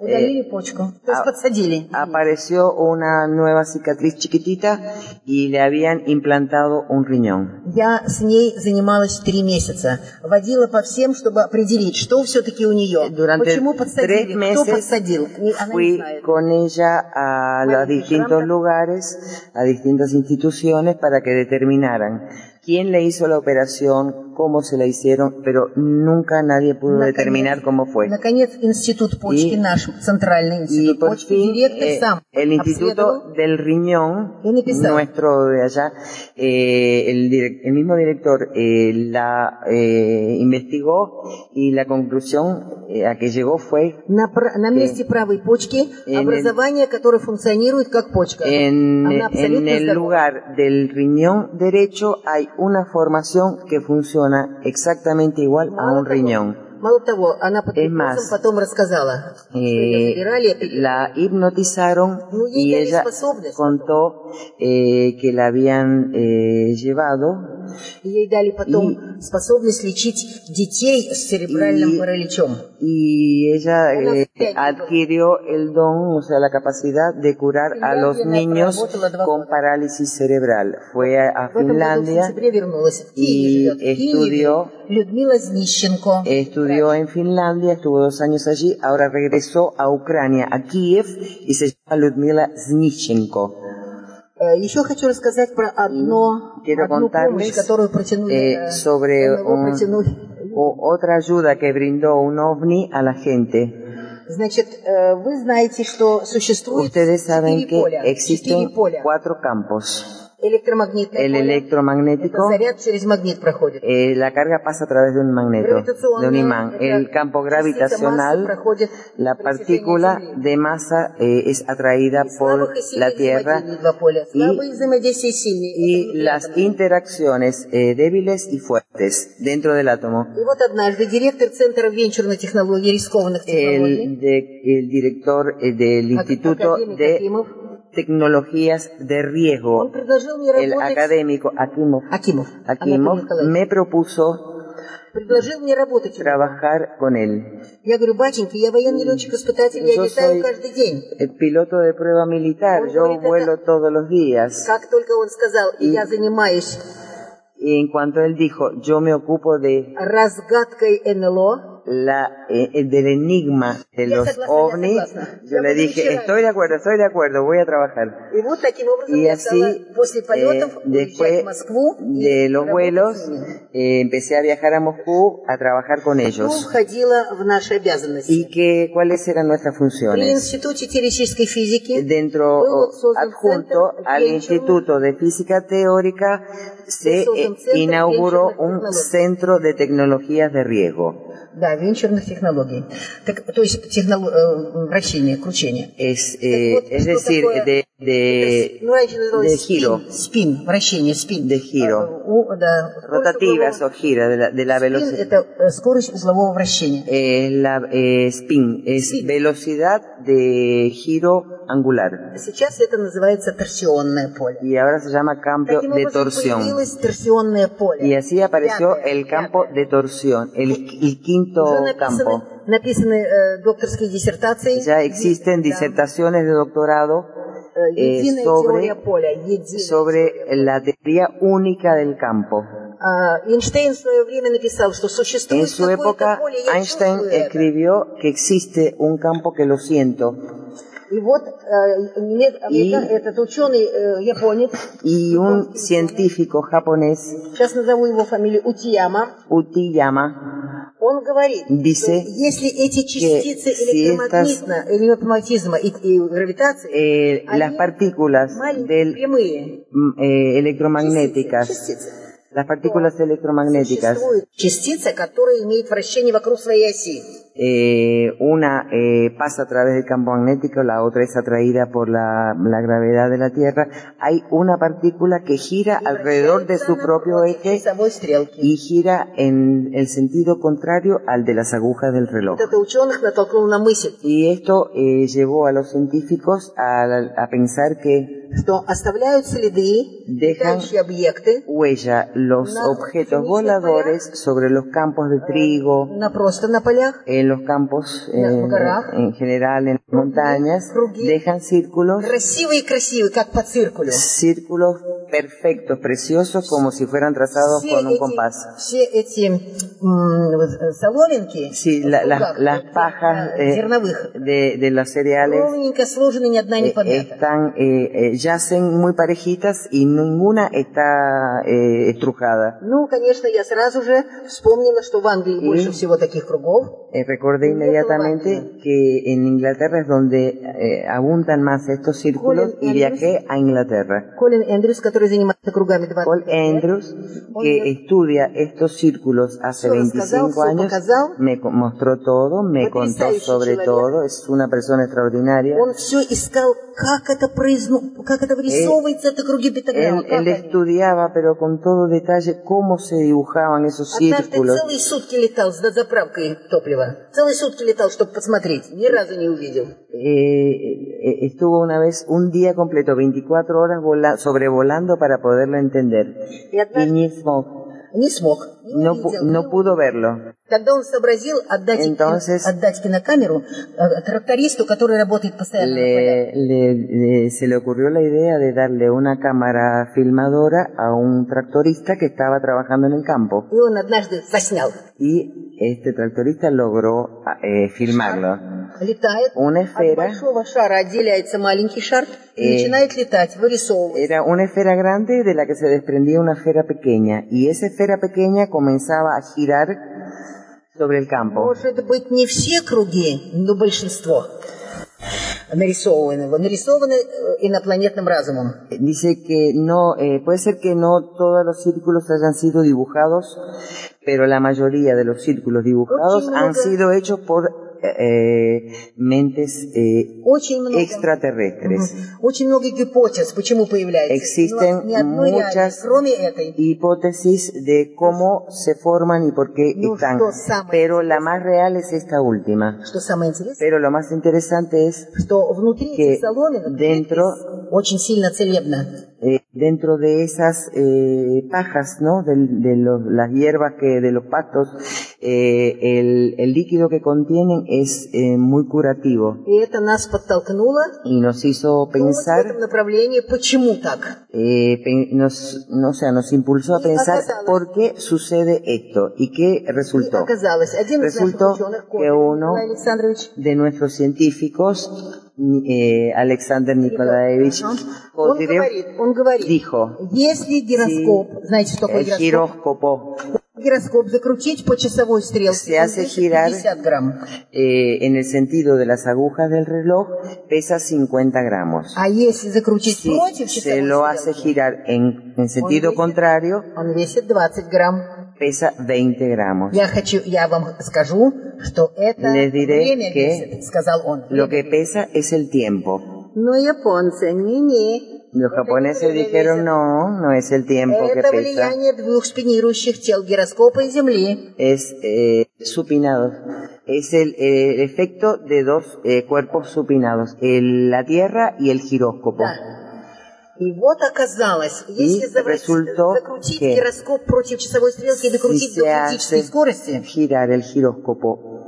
Удалили почку, то есть а- подсадили. Apareció una nueva cicatriz chiquitita y le habían implantado un riñón. Я с ней занималась три месяца. Водила по всем, чтобы определить, что все-таки у нее. Durante Почему подсадили, кто подсадил. Она не fui знает. con ella a los distintos lugares, a distintas instituciones para que determinaran quién le hizo la operación, cómo se la hicieron, pero nunca nadie pudo Наконец- determinar cómo fue. Наконец, институт почки, И- наш центральный Y институт por почки, fin директор eh, сам el Instituto обследовал del Riñón, Y написал. nuestro de allá, eh, el, direc- el mismo director eh, la eh, investigó y la conclusión eh, a que llegó fue на, пра- на месте правой почки En el- образование, которое функционирует как почка. en, Она en абсолютно el здорова. lugar del riñón derecho hay una formación que funciona exactamente igual a Мало un того- riñón. Мало того, она под Es гипнозом más, потом рассказала, что Eh, ее забирали, la hipnotizaron Ну, ей y дали ella способность contó eh, que la habían eh, llevado ей дали потом способность лечить детей с церебральным И- параличом. y ella Bueno, eh, sí, adquirió el don, o sea, la capacidad de curar a los Finlandia niños проработала два con года. parálisis cerebral. Fue a, a В этом году в Finlandia, сентябре вернулась в Киеве, y живет в Киеве. estudió- Людмила Знищенко. estudió en Finlandia, estuvo dos años allí, ahora regresó a Ucrania, a Kiev, y se llama Ludmila Znichenko. Э, Еще хочу рассказать про одно, Quiero одну помощь, contarles которую протянули, eh, э, sobre НЛО un- протянули. o otra ayuda que brindó un ovni a la gente. Ustedes saben que existen cuatro campos. Электромагнитное El поле. electromagnético, Это заряд через магнит проходит. eh, la carga pasa a través de un magneto, de un Гравитационное imán. это El campo частица массы gravitacional, проходит la при partícula движении Земли. de masa eh, es atraída И por слабых и сильных la Tierra взаимодействий два поля. y- Слабые взаимодействия и сильные. y Это внутри las атома. interacciones eh, débiles y fuertes dentro del átomo. И вот однажды директор Центра венчурной технологии, рискованных технологий, El, de- el director eh, del ак- Instituto академик de Акимов, Tecnologías de он Riesgo, предложил мне el работать... académico Akimov, Акимов. Akimov Анатолий Николаевич. me propuso Предложил мне работать. у него. trabajar con él. Я говорю, батенька, я военный летчик-испытатель, я Yo летаю soy- каждый день. El piloto de prueba militar, Он yo говорит, vuelo это- todos los días. Как только он сказал, и я занимаюсь Y en cuanto él dijo, yo me ocupo de разгадкой НЛО, la, eh, eh, del enigma de los ovnis, yo le dije, estoy de acuerdo, estoy de acuerdo, voy a trabajar. Y así, eh, después de los vuelos, eh, empecé a viajar a Moscú a trabajar con ellos. ¿Y que, cuáles eran nuestras funciones? Dentro, adjunto al Instituto de Física Teórica, se inauguró un centro de tecnologías de riesgo Да, венчурных технологий. Так, то есть техноло- э, вращение, кручение. Es, eh, вот, es что decir, такое? de, de, ну, раньше называлось de giro, спин, спин, вращение, спин. De giro. Э, у- да, rotativas скорость o gira de la, de la углового- velocidad. Спин – это э, скорость узлового вращения. Eh, la eh, spin es Spin. velocidad de giro angular Сейчас это называется торсионное поле. y ahora se llama campo Таким de образом, torsión. появилось торсионное поле. Y así apareció Пятое, el campo пятое. de torsión, el, el quinto Уже написаны, campo. написаны э, докторские диссертации. Ya existen Да. disertaciones de doctorado Э, единая sobre- теория поля. единая sobre la teoría única del campo. А, Эйнштейн в свое время написал, что существует En su какое-то época, поле, я Einstein чувствую это. escribió que existe un campo que lo siento. И вот э, немец- америка- И- этот ученый э, японец, Y un científico japonés, сейчас назову его фамилию Утияма, Utiyama, он говорит, что если эти частицы электромагнитно, электромагнетизма и, и гравитации, eh, они las partículas del, прямые, eh, electromagnéticas, частицы, las partículas electromagnéticas, существует частица, которая имеет вращение вокруг своей оси. Eh, una eh, pasa a través del campo magnético, la otra es atraída por la, la gravedad de la Tierra, hay una partícula que gira alrededor de su propio eje y gira en el sentido contrario al de las agujas del reloj. Y esto eh, llevó a los científicos a, a pensar que dejan huella los objetos voladores sobre los campos de trigo, los campos, eh, en general en las montañas, dejan círculos. Círculos. Perfectos, preciosos, como si fueran trazados con un compás. Sí, la, la, las pajas eh, de, de, los cereales eh, están, eh, eh, yacen muy parejitas y ninguna está eh, estrujada recordé inmediatamente que en Inglaterra es donde eh, abundan más estos círculos y viajé a Inglaterra. Colin Andrews, que estudia estos círculos hace 25 años, me mostró todo, me contó sobre todo, es una persona extraordinaria. Él, él, él estudiaba, pero con todo detalle, cómo se dibujaban esos círculos. целые сутки летал с заправкой топлива. Целые сутки летал, чтобы посмотреть. Ни разу не увидел. Eh, eh, estuvo una vez un día completo, 24 horas vola- sobrevolando para poderlo entender. И Y однажды ni smog, не смог. no, no pudo verlo. Entonces se le ocurrió la idea de darle una cámara filmadora a un tractorista que estaba trabajando en el campo. Y este tractorista logró ah, eh, filmarlo. Una esfera. Э, era una esfera grande de la que se desprendía una esfera pequeña. Y esa esfera pequeña comenzaba a girar sobre el campo. Может быть, не все круги, но большинство нарисованы. Нарисованы э, инопланетным разумом. Dice que no, eh, puede ser que no todos los círculos hayan sido dibujados, pero la mayoría de los círculos dibujados Очень han много. sido hechos por eh, mentes eh, Очень много, extraterrestres. Мгм. очень много гипотез, почему появляется. Existen Но ни одной реальной, muchas кроме этой. hipótesis de cómo se forman y por qué No, están, что самое pero la más real es esta última. Что самое интересное, Pero lo más interesante es что внутри que этих соломинок dentro очень сильно целебно. eh, dentro de esas eh, pajas, ¿no? Del- De, los- las hierbas que de los pastos, eh, el, el, líquido que contienen es eh, muy curativo. Y nos hizo pensar, eh, nos, no, o sea, nos impulsó a pensar por qué sucede esto y qué resultó. Resultó que uno de nuestros científicos eh, Alexander Nikolaevich dijo, si el giróscopo Гироскоп закрутить по часовой стрелке, Se он hace весит girar. 50 грамм. eh, en el sentido de las agujas del reloj pesa 50 gramos. А если закрутить Si против se часовой lo hace стрелки, girar en, en sentido Он весит- contrario, он весит 20 грамм. pesa 20 gramos. Я хочу, я вам скажу, что это Les diré время que весит, сказал он. Lo que pesa es el tiempo. Но японцы, не-не. Los Это japoneses не время dijeron весит. no, no es el tiempo que Это pesa, влияние двух спинирующих тел гироскопа и Земли. es eh, supinado. Es el, eh, el efecto de dos eh, cuerpos supinados, el- la Tierra y el giróscopo. Да. И вот оказалось, если завра- resultó закрутить que гироскоп против часовой стрелки и Si докрутить se до критической hace скорости, girar el giróscopo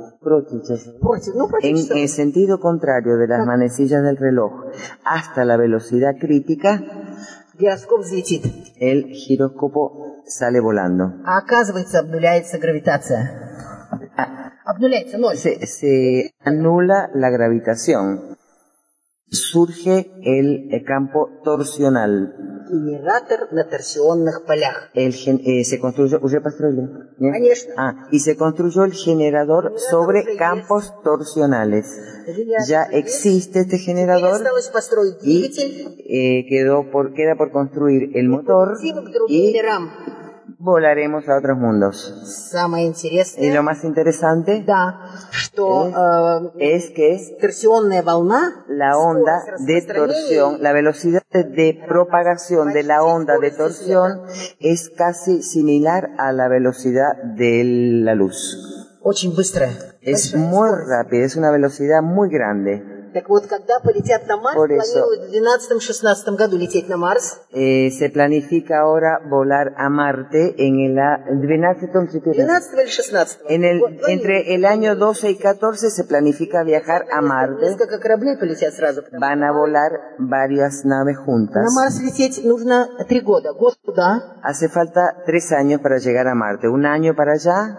en, el sentido contrario de las manecillas del reloj hasta la velocidad crítica, el giróscopo sale volando. Se anula la gravitación Surge el, eh, campo torsional. Генератор на торсионных полях. El gen- eh, se construyó, ¿Уже построили? ¿Нет? Конечно. Ah, y se construyó el generador sobre campos torsionales. Ya existe este Теперь generador осталось построить y двигатель, eh, quedó por, queda por construir el motor идти к другим y мирам. volaremos a otros mundos. Самое Y интересное, lo más interesante да, что э, es que торсионная волна, la onda скорость de распространения torsión, la velocidad de- de propagación de la onda de torsión es casi similar a la velocidad de la luz. очень быстрая. Es большая muy скорость. rápida, es una velocidad muy grande. Так вот, когда полетят на Марс, Por eso. планируют в 12-16 году лететь на Марс. Eh, se planifica ahora volar a Marte en el a- 12 12 или 16 en el, Вот, планируют. entre el año 12 y 14 se planifica viajar a Marte. Несколько кораблей полетят сразу. потому Van a volar varias naves что juntas. На Марс лететь нужно три года. Год туда, Hace falta tres años para llegar a Marte. Un año para allá,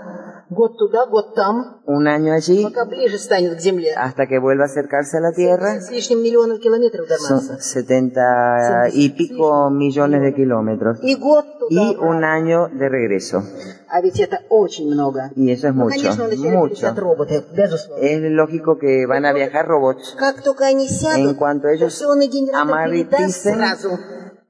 год туда, год там. un año allí, Пока ближе станет к Земле. hasta que vuelva a acercarse a la Tierra. С лишним миллионов километров до Son Марса. 70 y pico millones de kilómetros. И год туда. Y un año de regreso. А ведь это очень много. Y eso es Ну, mucho, конечно, вначале mucho. полетят роботы, безусловно. Es lógico que van a viajar robots. Как только они сядут, En cuanto ellos торсионный генератор передаст amareticen, сразу.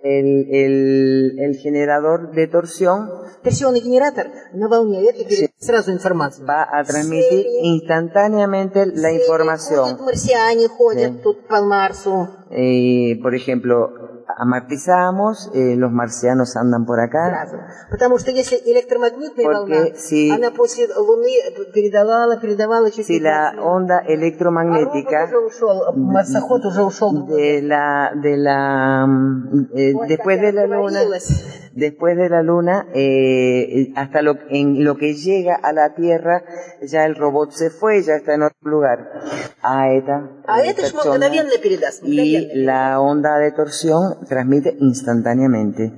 el, el, el generador de torsión Торсионный генератор на волне ветра передаст сразу информацию. va a transmitir instantáneamente la Ходят información. марсиане, ходят Sí. тут по Марсу. Eh, por ejemplo, amartizamos, eh, los marcianos andan por acá. Сразу. Потому что если электромагнитная Porque волна, si- она после Луны передавала, передавала через Si la 15 минут. onda А робот electromagnética уже ушел, марсоход уже ушел. de la de la mm, eh, Вот después как de я la luna говорилась. después de la luna eh, hasta lo en lo que llega a la tierra ya el robot se fue ya está en otro lugar a esta А это ж persona. мгновенно передаст. y мгновенно. la onda de torsión transmite instantáneamente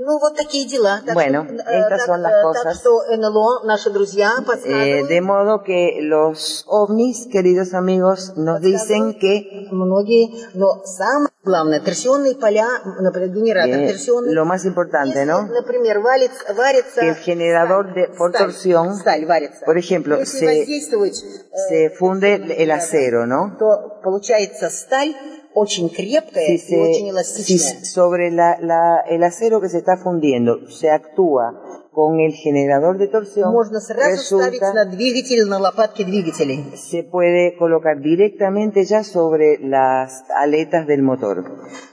Ну, вот такие дела. Так Bueno, что, э, estas так, son las э, cosas. Так что НЛО, наши друзья, Eh, подсказывают. de modo que los ovnis queridos amigos nos dicen que Многие, но самое главное, торсионные поля, например, генератор Eh, торсионный. lo más importante, Если, ¿no? например, валится, варится Que el generador сталь, de- por сталь, torsión, сталь варится. por ejemplo, Если se- воздействовать, э, se funde el acero, ¿no? то получается сталь очень крепкая Si, и se, очень si эластичная. sobre la, la- el acero que se está fundiendo se actúa con el generador de torsión, Можно сразу ставить resulta на двигатель, на лопатки двигателей. se puede colocar directamente ya sobre las aletas del motor,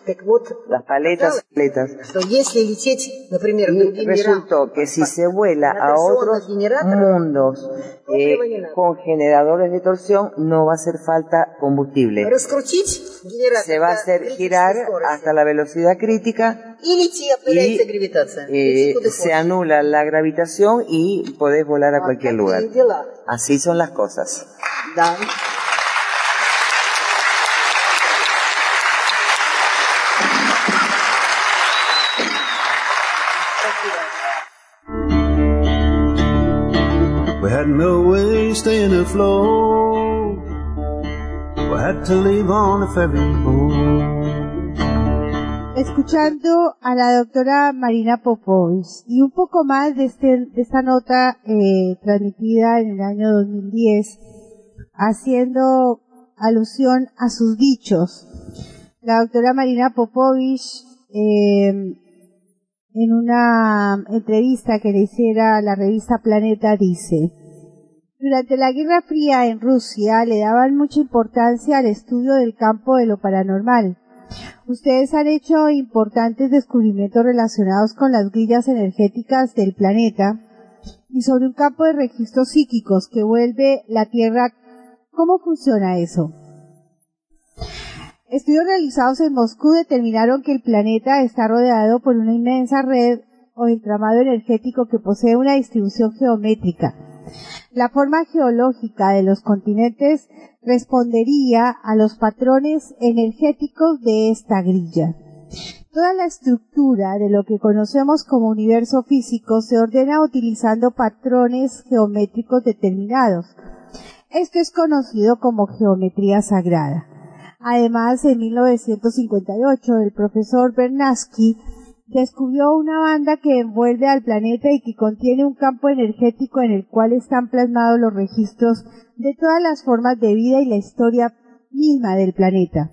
Так вот, las paletas, aletas. что если лететь, например, в Y другие мира, resultó que si se vuela на a торсионных otros генераторах, mundos eh, con generadores de torsión no va a hacer falta combustible. Se va a hacer girar hasta la velocidad crítica y eh, se anula la gravitación y podés volar a cualquier lugar. Así son las cosas. Escuchando a la doctora Marina Popovich y un poco más de, este, de esta nota eh, transmitida en el año 2010, haciendo alusión a sus dichos. La doctora Marina Popovich, eh, en una entrevista que le hiciera la revista Planeta, dice, durante la Guerra Fría en Rusia le daban mucha importancia al estudio del campo de lo paranormal. Ustedes han hecho importantes descubrimientos relacionados con las grillas energéticas del planeta y sobre un campo de registros psíquicos que vuelve la Tierra. ¿Cómo funciona eso? Estudios realizados en Moscú determinaron que el planeta está rodeado por una inmensa red o entramado energético que posee una distribución geométrica. La forma geológica de los continentes respondería a los patrones energéticos de esta grilla. Toda la estructura de lo que conocemos como universo físico se ordena utilizando patrones geométricos determinados. Esto es conocido como geometría sagrada. Además, en 1958, el profesor Bernatsky descubrió una banda que envuelve al planeta y que contiene un campo energético en el cual están plasmados los registros de todas las formas de vida y la historia misma del planeta.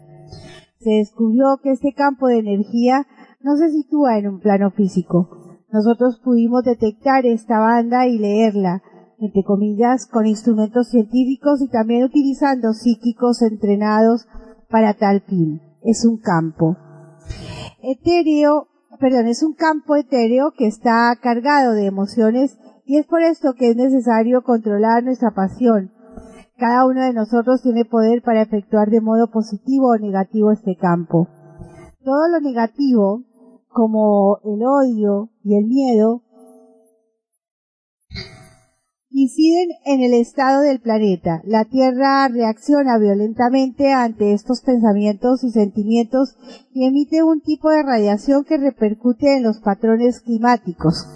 Se descubrió que este campo de energía no se sitúa en un plano físico. Nosotros pudimos detectar esta banda y leerla, entre comillas, con instrumentos científicos y también utilizando psíquicos entrenados para tal fin. Es un campo etéreo, perdón, es un campo etéreo que está cargado de emociones y es por esto que es necesario controlar nuestra pasión. Cada uno de nosotros tiene poder para efectuar de modo positivo o negativo este campo. Todo lo negativo, como el odio y el miedo, inciden en el estado del planeta. La Tierra reacciona violentamente ante estos pensamientos y sentimientos y emite un tipo de radiación que repercute en los patrones climáticos.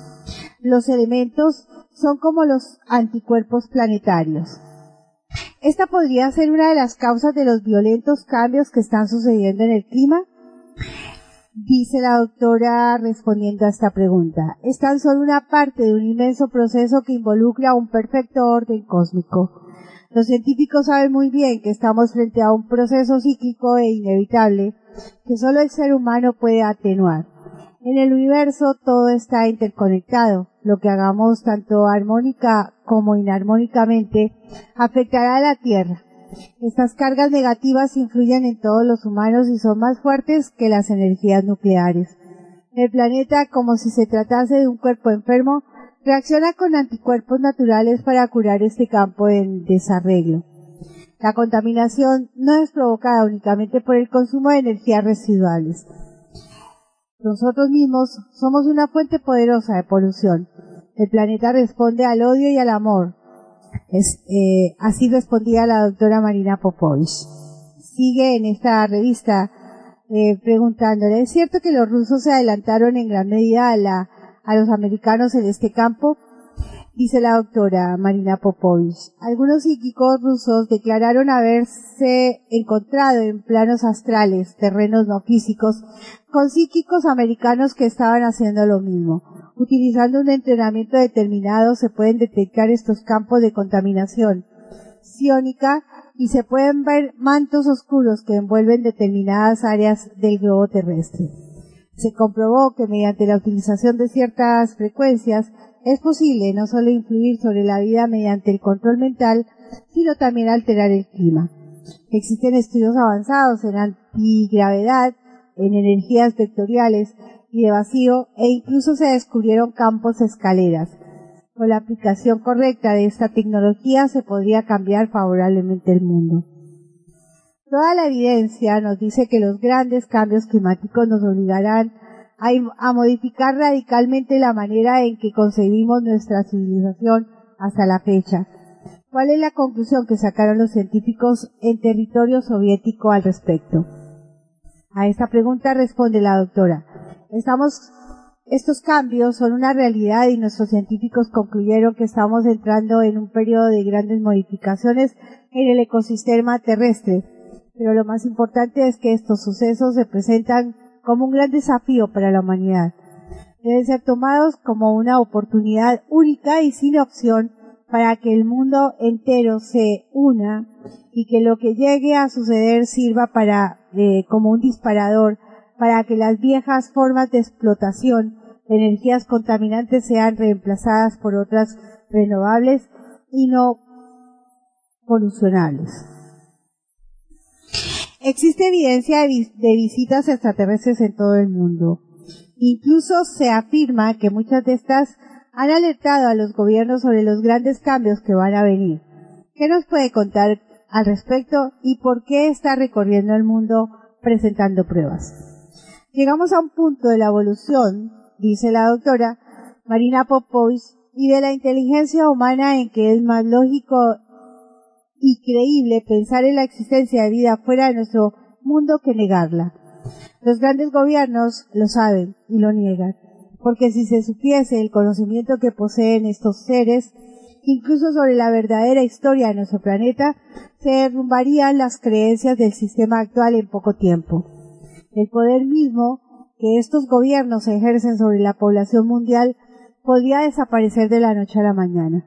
Los elementos son como los anticuerpos planetarios. Esta podría ser una de las causas de los violentos cambios que están sucediendo en el clima. Dice la doctora respondiendo a esta pregunta. Es tan solo una parte de un inmenso proceso que involucra un perfecto orden cósmico. Los científicos saben muy bien que estamos frente a un proceso cíclico e inevitable que solo el ser humano puede atenuar. En el universo todo está interconectado. Lo que hagamos tanto armónica como inarmónicamente afectará a la Tierra. Estas cargas negativas influyen en todos los humanos y son más fuertes que las energías nucleares. El planeta, como si se tratase de un cuerpo enfermo, reacciona con anticuerpos naturales para curar este campo en desarreglo. La contaminación no es provocada únicamente por el consumo de energías residuales. Nosotros mismos somos una fuente poderosa de polución. El planeta responde al odio y al amor. Es, eh, así respondía la doctora Marina Popovich. Sigue en esta revista eh, preguntándole, ¿es cierto que los rusos se adelantaron en gran medida a, la, a los americanos en este campo? Dice la doctora Marina Popovich. Algunos psíquicos rusos declararon haberse encontrado en planos astrales, terrenos no físicos, con psíquicos americanos que estaban haciendo lo mismo. Utilizando un entrenamiento determinado se pueden detectar estos campos de contaminación ciónica y se pueden ver mantos oscuros que envuelven determinadas áreas del globo terrestre. Se comprobó que mediante la utilización de ciertas frecuencias es posible no solo influir sobre la vida mediante el control mental, sino también alterar el clima. Existen estudios avanzados en antigravedad, en energías vectoriales y de vacío e incluso se descubrieron campos escaleras. Con la aplicación correcta de esta tecnología se podría cambiar favorablemente el mundo. Toda la evidencia nos dice que los grandes cambios climáticos nos obligarán a, modificar radicalmente la manera en que concebimos nuestra civilización hasta la fecha. ¿Cuál es la conclusión que sacaron los científicos en territorio soviético al respecto? A esta pregunta responde la doctora. Estamos, estos cambios son una realidad y nuestros científicos concluyeron que estamos entrando en un periodo de grandes modificaciones en el ecosistema terrestre. Pero lo más importante es que estos sucesos se presentan como un gran desafío para la humanidad. Deben ser tomados como una oportunidad única y sin opción para que el mundo entero se una y que lo que llegue a suceder sirva para eh, como un disparador para que las viejas formas de explotación de energías contaminantes sean reemplazadas por otras renovables y no polucionables. Existe evidencia de, visitas extraterrestres en todo el mundo. Incluso se afirma que muchas de estas han alertado a los gobiernos sobre los grandes cambios que van a venir. ¿Qué nos puede contar al respecto y por qué está recorriendo el mundo presentando pruebas? Llegamos a un punto de la evolución, dice la doctora Marina Popovich, y de la inteligencia humana en que es más lógico y creíble pensar en la existencia de vida fuera de nuestro mundo que negarla. Los grandes gobiernos lo saben y lo niegan, porque si se supiese el conocimiento que poseen estos seres, incluso sobre la verdadera historia de nuestro planeta, se derrumbarían las creencias del sistema actual en poco tiempo. El poder mismo que estos gobiernos ejercen sobre la población mundial podría desaparecer de la noche a la mañana.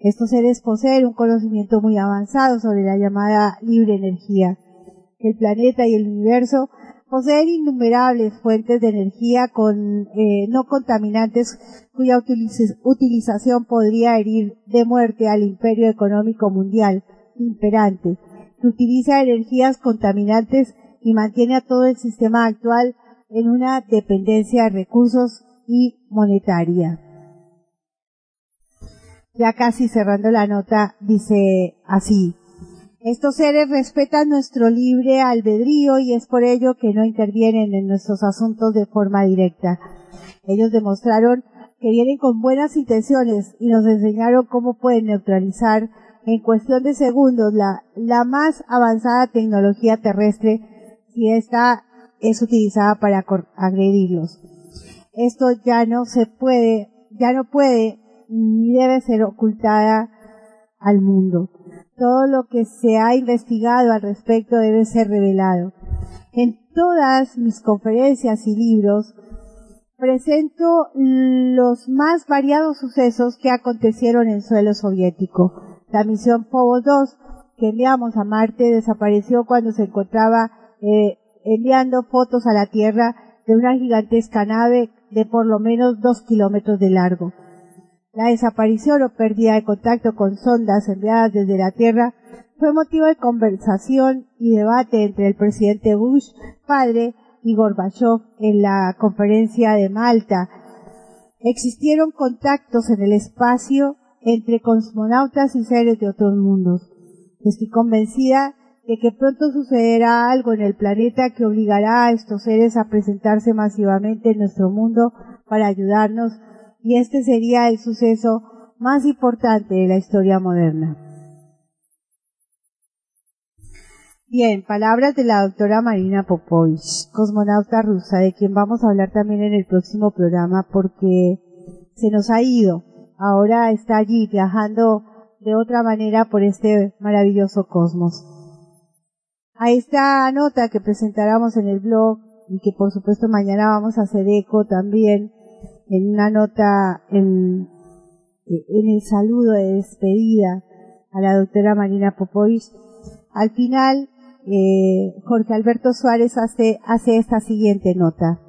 Estos seres poseen un conocimiento muy avanzado sobre la llamada libre energía. El planeta y el universo poseen innumerables fuentes de energía con, eh, no contaminantes cuya utilización podría herir de muerte al imperio económico mundial imperante, que utiliza energías contaminantes y mantiene a todo el sistema actual en una dependencia de recursos y monetaria ya casi cerrando la nota, dice así, Estos seres respetan nuestro libre albedrío y es por ello que no intervienen en nuestros asuntos de forma directa. Ellos demostraron que vienen con buenas intenciones y nos enseñaron cómo pueden neutralizar en cuestión de segundos la, la más avanzada tecnología terrestre si esta es utilizada para agredirlos. Esto ya no se puede, ya no puede ni debe ser ocultada al mundo. Todo lo que se ha investigado al respecto debe ser revelado. En todas mis conferencias y libros presento los más variados sucesos que acontecieron en suelo soviético. La misión Phobos 2 que enviamos a Marte desapareció cuando se encontraba eh, enviando fotos a la Tierra de una gigantesca nave de por lo menos dos kilómetros de largo. La desaparición o pérdida de contacto con sondas enviadas desde la Tierra fue motivo de conversación y debate entre el presidente Bush, padre, y Gorbachev en la conferencia de Malta. Existieron contactos en el espacio entre cosmonautas y seres de otros mundos. Estoy convencida de que pronto sucederá algo en el planeta que obligará a estos seres a presentarse masivamente en nuestro mundo para ayudarnos y este sería el suceso más importante de la historia moderna. Bien, palabras de la doctora Marina Popovich, cosmonauta rusa, de quien vamos a hablar también en el próximo programa porque se nos ha ido. Ahora está allí viajando de otra manera por este maravilloso cosmos. A esta nota que presentáramos en el blog y que por supuesto mañana vamos a hacer eco también en una nota en, en el saludo de despedida a la doctora Marina Popovich, al final eh, Jorge Alberto Suárez hace, hace esta siguiente nota.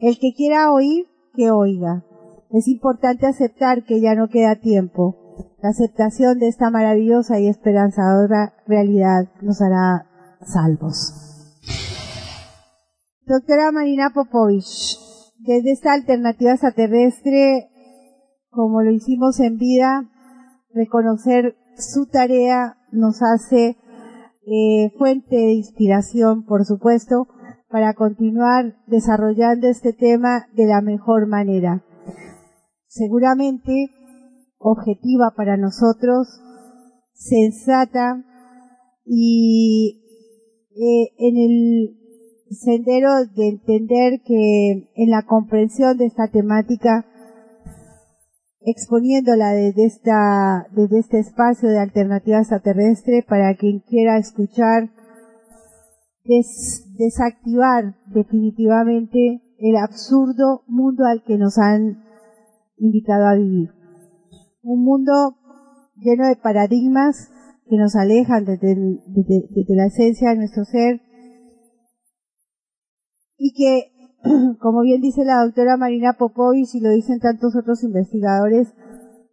El que quiera oír, que oiga. Es importante aceptar que ya no queda tiempo. La aceptación de esta maravillosa y esperanzadora realidad nos hará salvos. Doctora Marina Popovich, desde esta alternativa extraterrestre, como lo hicimos en vida, reconocer su tarea nos hace eh, fuente de inspiración, por supuesto, para continuar desarrollando este tema de la mejor manera. Seguramente objetiva para nosotros, sensata y eh, en el sendero de entender que en la comprensión de esta temática exponiéndola desde esta, desde este espacio de alternativa extraterrestre para quien quiera escuchar, desactivar definitivamente el absurdo mundo al que nos han invitado a vivir. Un mundo lleno de paradigmas que nos alejan desde, la esencia de nuestro ser y que como bien dice la doctora Marina Popovich y lo dicen tantos otros investigadores,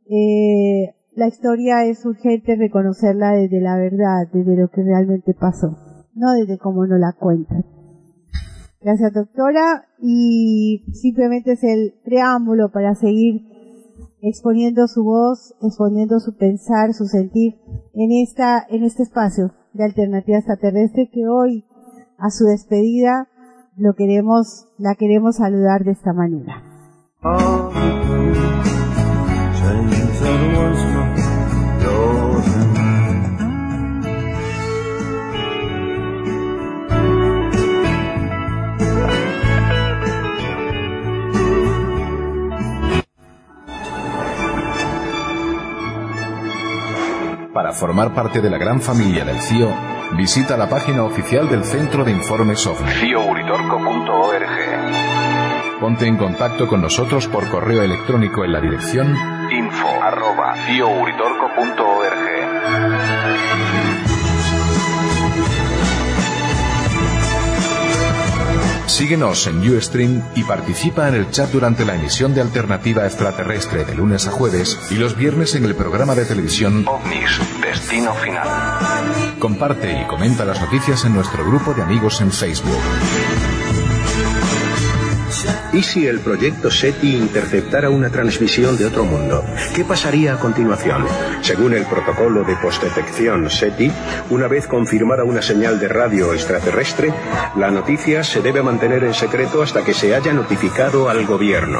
eh, la historia es urgente reconocerla desde la verdad, desde lo que realmente pasó, no desde cómo nos la cuentan. Gracias doctora y simplemente es el preámbulo para seguir exponiendo su voz, exponiendo su pensar, su sentir en esta, en este espacio de alternativa extraterrestre que hoy, a su despedida, lo queremos, la queremos saludar de esta manera. Para formar parte de la gran familia del CIO, visita la página oficial del Centro de Informes OVNI. Ponte en contacto con nosotros por correo electrónico en la dirección info Síguenos en Ustream y participa en el chat durante la emisión de Alternativa Extraterrestre de lunes a jueves y los viernes en el programa de televisión OVNIS, Destino Final. Comparte y comenta las noticias en nuestro grupo de amigos en Facebook. ¿Y si el proyecto SETI interceptara una transmisión de otro mundo? ¿Qué pasaría a continuación? Según el protocolo de postdetección SETI, una vez confirmada una señal de radio extraterrestre, la noticia se debe mantener en secreto hasta que se haya notificado al gobierno.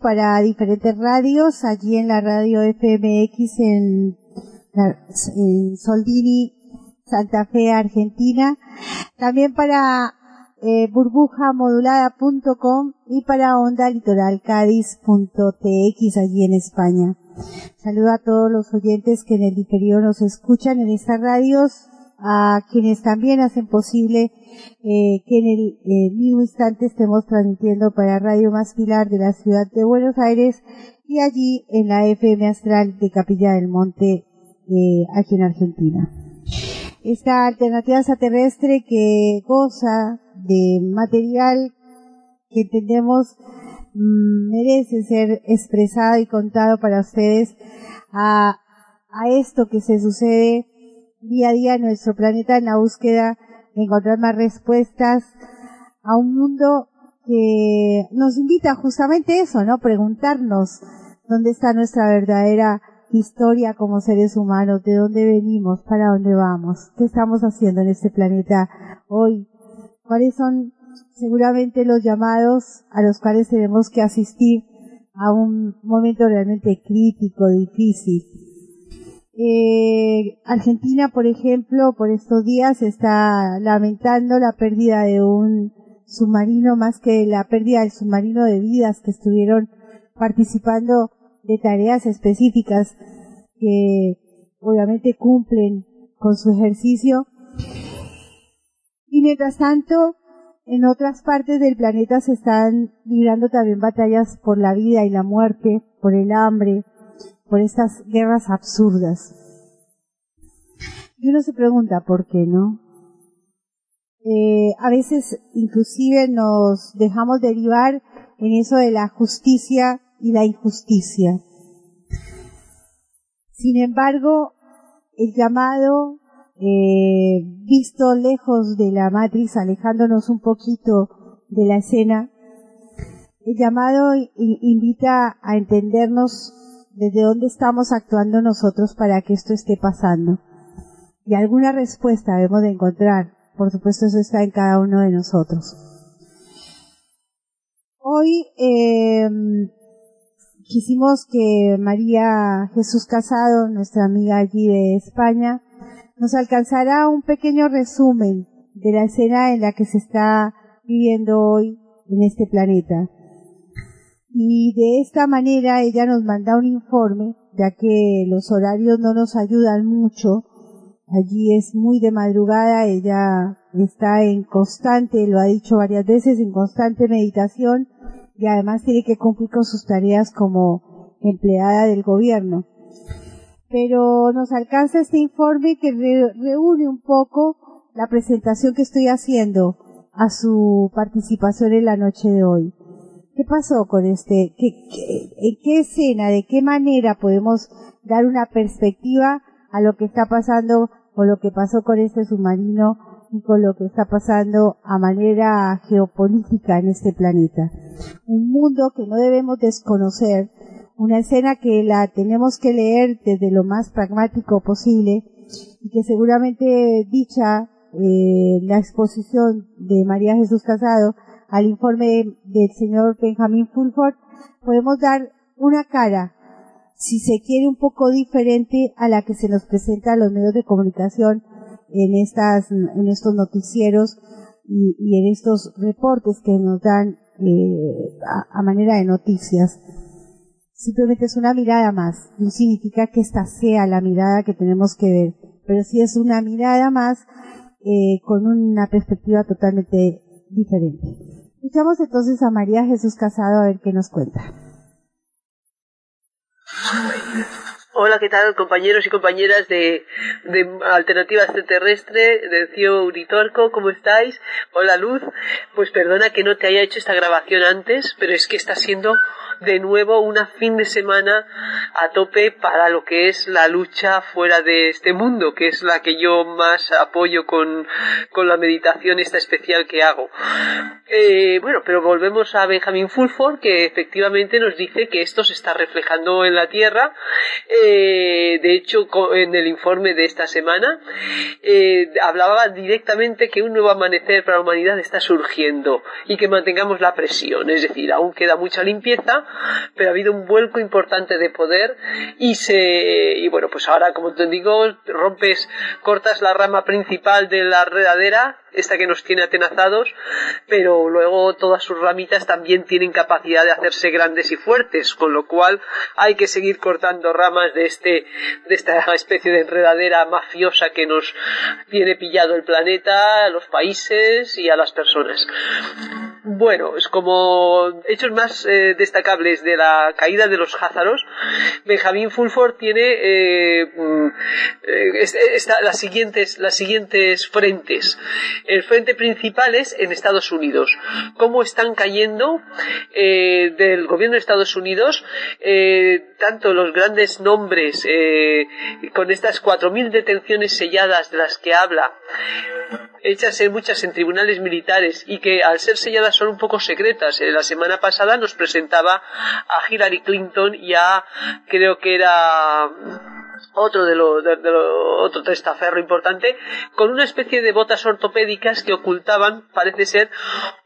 Para diferentes radios, allí en la radio FMX en, Soldini, Santa Fe, Argentina, también para eh, burbujamodulada.com y para onda litoralcádiz.tx allí en España. Saludo a todos los oyentes que en el diferido nos escuchan en estas radios, a quienes también hacen posible eh, que en el eh, mismo instante estemos transmitiendo para Radio Más Pilar de la ciudad de Buenos Aires y allí en la FM Astral de Capilla del Monte, eh, aquí en Argentina. Esta alternativa extraterrestre que goza de material que entendemos mm, merece ser expresado y contado para ustedes a, a esto que se sucede día a día nuestro planeta en la búsqueda de encontrar más respuestas a un mundo que nos invita justamente eso, ¿no? Preguntarnos dónde está nuestra verdadera historia como seres humanos, de dónde venimos, para dónde vamos, qué estamos haciendo en este planeta hoy, cuáles son seguramente los llamados a los cuales tenemos que asistir a un momento realmente crítico, difícil. Eh, Argentina, por ejemplo, por estos días está lamentando la pérdida de un submarino más que la pérdida del submarino de vidas que estuvieron participando de tareas específicas que obviamente cumplen con su ejercicio. Y mientras tanto, en otras partes del planeta se están librando también batallas por la vida y la muerte, por el hambre, por estas guerras absurdas. Y uno se pregunta por qué no. Eh, a veces inclusive nos dejamos derivar en eso de la justicia y la injusticia. Sin embargo, el llamado, eh, visto lejos de la matriz, alejándonos un poquito de la escena, el llamado invita a entendernos desde dónde estamos actuando nosotros para que esto esté pasando. Y alguna respuesta debemos de encontrar. Por supuesto, eso está en cada uno de nosotros. Hoy eh, quisimos que María Jesús Casado, nuestra amiga allí de España, nos alcanzara un pequeño resumen de la escena en la que se está viviendo hoy en este planeta. Y de esta manera ella nos manda un informe, ya que los horarios no nos ayudan mucho. Allí es muy de madrugada, ella está en constante, lo ha dicho varias veces, en constante meditación y además tiene que cumplir con sus tareas como empleada del gobierno. Pero nos alcanza este informe que reúne un poco la presentación que estoy haciendo a su participación en la noche de hoy. ¿Qué pasó con este? en qué escena, de qué manera podemos dar una perspectiva a lo que está pasando o lo que pasó con este submarino y con lo que está pasando a manera geopolítica en este planeta? Un mundo que no debemos desconocer, una escena que la tenemos que leer desde lo más pragmático posible y que seguramente dicha eh, la exposición de María Jesús Casado al informe del señor Benjamin Fulford, podemos dar una cara, si se quiere, un poco diferente a la que se nos presenta a los medios de comunicación en estas, en estos noticieros y, en estos reportes que nos dan eh, a, manera de noticias. Simplemente es una mirada más. No significa que esta sea la mirada que tenemos que ver, pero sí es una mirada más eh, con una perspectiva totalmente diferente. Escuchamos entonces a María Jesús Casado a ver qué nos cuenta. Hola, ¿qué tal compañeros y compañeras de, de Alternativa Extraterrestre, de Cio Uritorco? ¿Cómo estáis? Hola Luz, pues perdona que no te haya hecho esta grabación antes, pero es que está siendo de nuevo una fin de semana a tope para lo que es la lucha fuera de este mundo, que es la que yo más apoyo con, con la meditación esta especial que hago. Eh, bueno, pero volvemos a Benjamin Fulford, que efectivamente nos dice que esto se está reflejando en la Tierra. Eh, de hecho, en el informe de esta semana, eh, hablaba directamente que un nuevo amanecer para la humanidad está surgiendo y que mantengamos la presión. Es decir, aún queda mucha limpieza, pero ha habido un vuelco importante de poder y se y bueno pues ahora como te digo rompes cortas la rama principal de la redadera esta que nos tiene atenazados, pero luego todas sus ramitas también tienen capacidad de hacerse grandes y fuertes, con lo cual hay que seguir cortando ramas de este, de esta especie de enredadera mafiosa que nos tiene pillado el planeta, los países y a las personas. Bueno, es como hechos más eh, destacables de la caída de los házaros, Benjamin Fulford tiene eh, mm, eh, las siguientes las siguientes frentes el frente principal es en Estados Unidos. Cómo están cayendo eh, del gobierno de Estados Unidos eh, tanto los grandes nombres con estas 4.000 detenciones selladas de las que habla hechas en muchas en tribunales militares y que al ser selladas son un poco secretas. la semana pasada nos presentaba a Hillary Clinton y a creo que era otro de lo, de, otro testaferro importante, con una especie de botas ortopédicas que ocultaban, parece ser,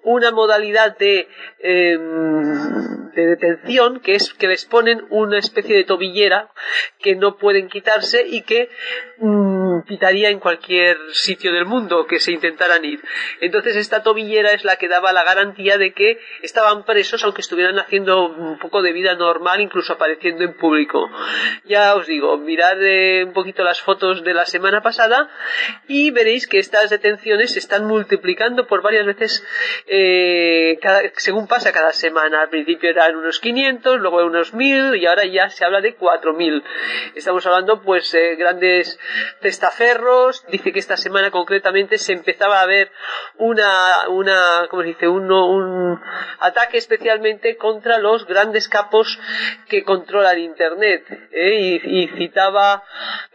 una modalidad de, em, de detención que es que les ponen una especie de tobillera que no pueden quitarse y que mm, quitaría en cualquier sitio del mundo que se intentaran ir. Entonces esta tobillera es la que daba la garantía de que estaban presos aunque estuvieran haciendo un poco de vida normal, incluso apareciendo en público. Ya os digo, mirad eh, un poquito las fotos de la semana pasada y veréis que estas detenciones se están multiplicando por varias veces eh, según pasa cada semana. Al principio eran unos 500, luego unos 1000 y ahora ya se habla de 4000. Estamos hablando pues de grandes testaferros. Dice que esta semana concretamente se empezaba a ver una, una ¿cómo se dice? Un, un ataque especialmente contra los grandes capos que controlan Internet. ¿eh? Y, citaba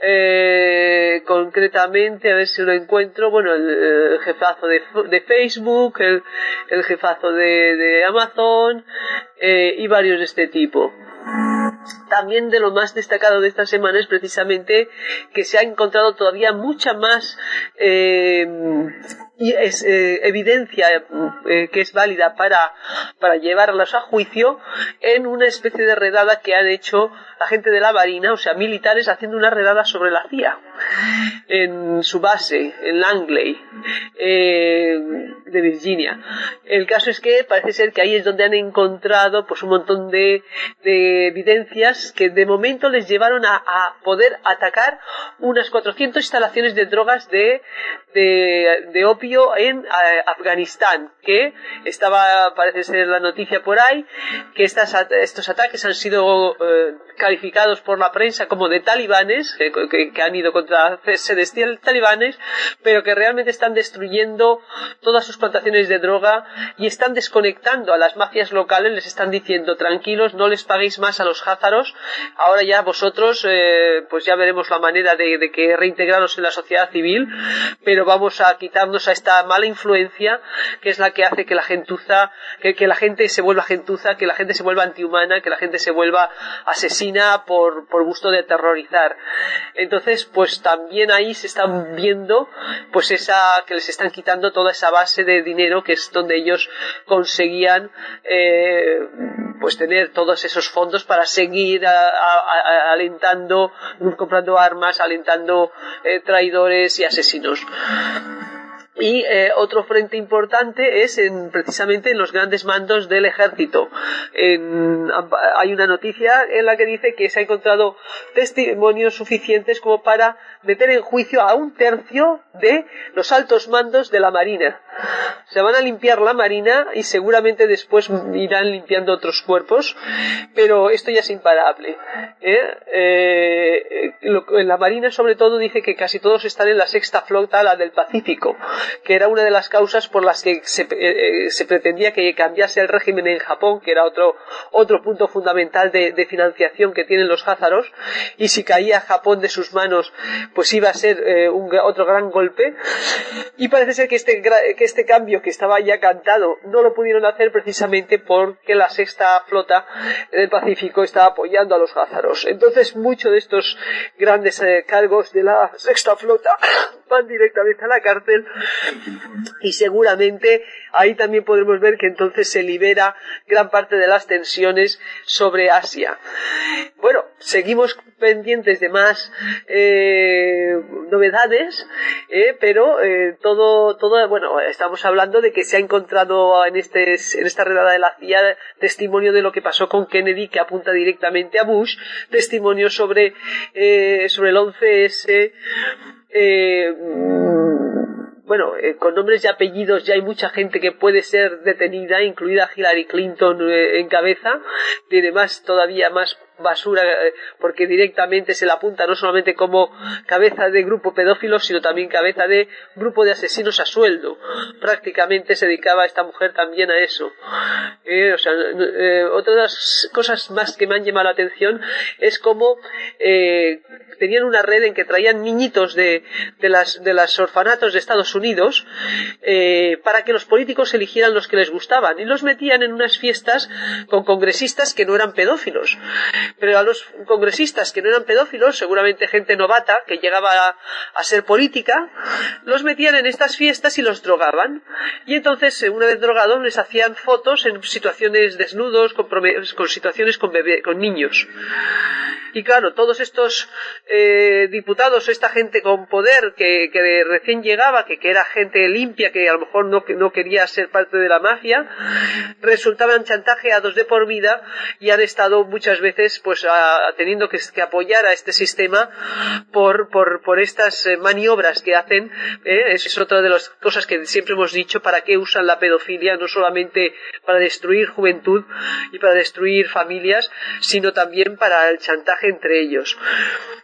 eh, concretamente, a ver si lo encuentro, bueno, el, jefazo de, Facebook, el, el jefazo de, Amazon eh, y varios de este tipo. También de lo más destacado de esta semana es precisamente que se ha encontrado todavía mucha más eh, y es, eh, evidencia eh, que es válida para, para llevarlas a juicio en una especie de redada que han hecho la gente de la Marina, o sea, militares haciendo una redada sobre la CIA en su base, en Langley. Eh, de Virginia. El caso es que parece ser que ahí es donde han encontrado pues un montón de, de evidencias que de momento les llevaron a, a poder atacar unas 400 instalaciones de drogas de, de, de opio en eh, Afganistán, que estaba, parece ser la noticia por ahí, que estas, estos ataques han sido eh, calificados por la prensa como de talibanes, que, que, que han ido contra sedes talibanes, pero que realmente están destruyendo todas sus plantaciones de droga y están desconectando a las mafias locales, les están diciendo tranquilos, no les paguéis más a los házaros, ahora ya vosotros, eh, pues ya veremos la manera de, de que reintegraros en la sociedad civil, pero vamos a quitarnos a esta mala influencia que es la que hace que la gentuza, que, la gente se vuelva gentuza, que la gente se vuelva antihumana, que la gente se vuelva asesina por, por gusto de aterrorizar. Entonces, pues también ahí se están viendo, pues esa, que les están quitando toda esa base de dinero que es donde ellos conseguían, eh, pues tener todos esos fondos para seguir a, a, alentando, comprando armas, alentando eh, traidores y asesinos. Y eh, otro frente importante es en, precisamente en los grandes mandos del ejército. Hay una noticia en la que dice que se ha encontrado testimonios suficientes como para meter en juicio a un tercio de los altos mandos de la Marina. Se van a limpiar la Marina y seguramente después irán limpiando otros cuerpos, pero esto ya es imparable. ¿eh? Eh, la Marina sobre todo dice que casi todos están en la sexta flota, la del Pacífico que era una de las causas por las que se, eh, se, pretendía que cambiase el régimen en Japón, que era otro, otro punto fundamental de, de financiación que tienen los házaros, y si caía Japón de sus manos, pues iba a ser eh, un, otro gran golpe. Y parece ser que este, que este cambio que estaba ya cantado no lo pudieron hacer precisamente porque la sexta flota del Pacífico estaba apoyando a los házaros. Entonces, muchos de estos grandes eh, cargos de la sexta flota van directamente a la cárcel y seguramente ahí también podremos ver que entonces se libera gran parte de las tensiones sobre Asia. Bueno, seguimos pendientes de más eh, novedades, eh, pero eh, todo, todo, bueno, estamos hablando de que se ha encontrado en, este, en esta redada de la CIA testimonio de lo que pasó con Kennedy, que apunta directamente a Bush, testimonio sobre, eh, sobre el 11S, eh, bueno, eh, con nombres y apellidos ya hay mucha gente que puede ser detenida, incluida Hillary Clinton eh, en cabeza, tiene más, todavía más basura eh, porque directamente se la apunta no solamente como cabeza de grupo pedófilo sino también cabeza de grupo de asesinos a sueldo. Prácticamente se dedicaba esta mujer también a eso. Eh, eh, otra de las cosas más que me han llamado la atención es como eh, tenían una red en que traían niñitos de, de las de los orfanatos de Estados Unidos eh, para que los políticos eligieran los que les gustaban y los metían en unas fiestas con congresistas que no eran pedófilos pero a los congresistas que no eran pedófilos, seguramente gente novata que llegaba a, ser política, los metían en estas fiestas y los drogaban. Y entonces, una vez drogados, les hacían fotos en situaciones desnudos, con, con situaciones con, bebé, con niños. Y claro, todos estos eh, diputados, esta gente con poder que, que recién llegaba, que, que, era gente limpia, que a lo mejor no, no quería ser parte de la mafia, resultaban chantajeados de por vida y han estado muchas veces pues teniendo que, apoyar a este sistema por, por, estas eh, maniobras que hacen. ¿eh? Es, otra de las cosas que siempre hemos dicho, para qué usan la pedofilia, no solamente para destruir juventud y para destruir familias, sino también para el chantaje entre ellos.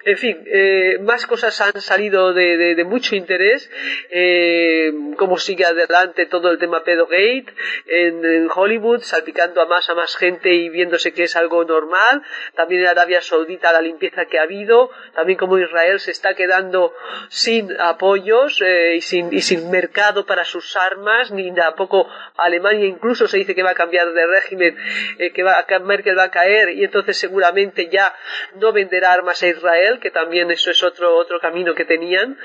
En fin, eh, más cosas han salido de, de, de mucho interés, eh, cómo sigue adelante todo el tema pedogate en, en, Hollywood, salpicando a más a más gente y viéndose que es algo normal, también en Arabia Saudita la limpieza que ha habido, también como Israel se está quedando sin apoyos eh, y, sin, y sin mercado para sus armas, ni tampoco Alemania incluso se dice que va a cambiar de régimen, eh, que va, Merkel va a caer y entonces seguramente ya no vender armas a Israel, que también eso es otro, otro camino que tenían.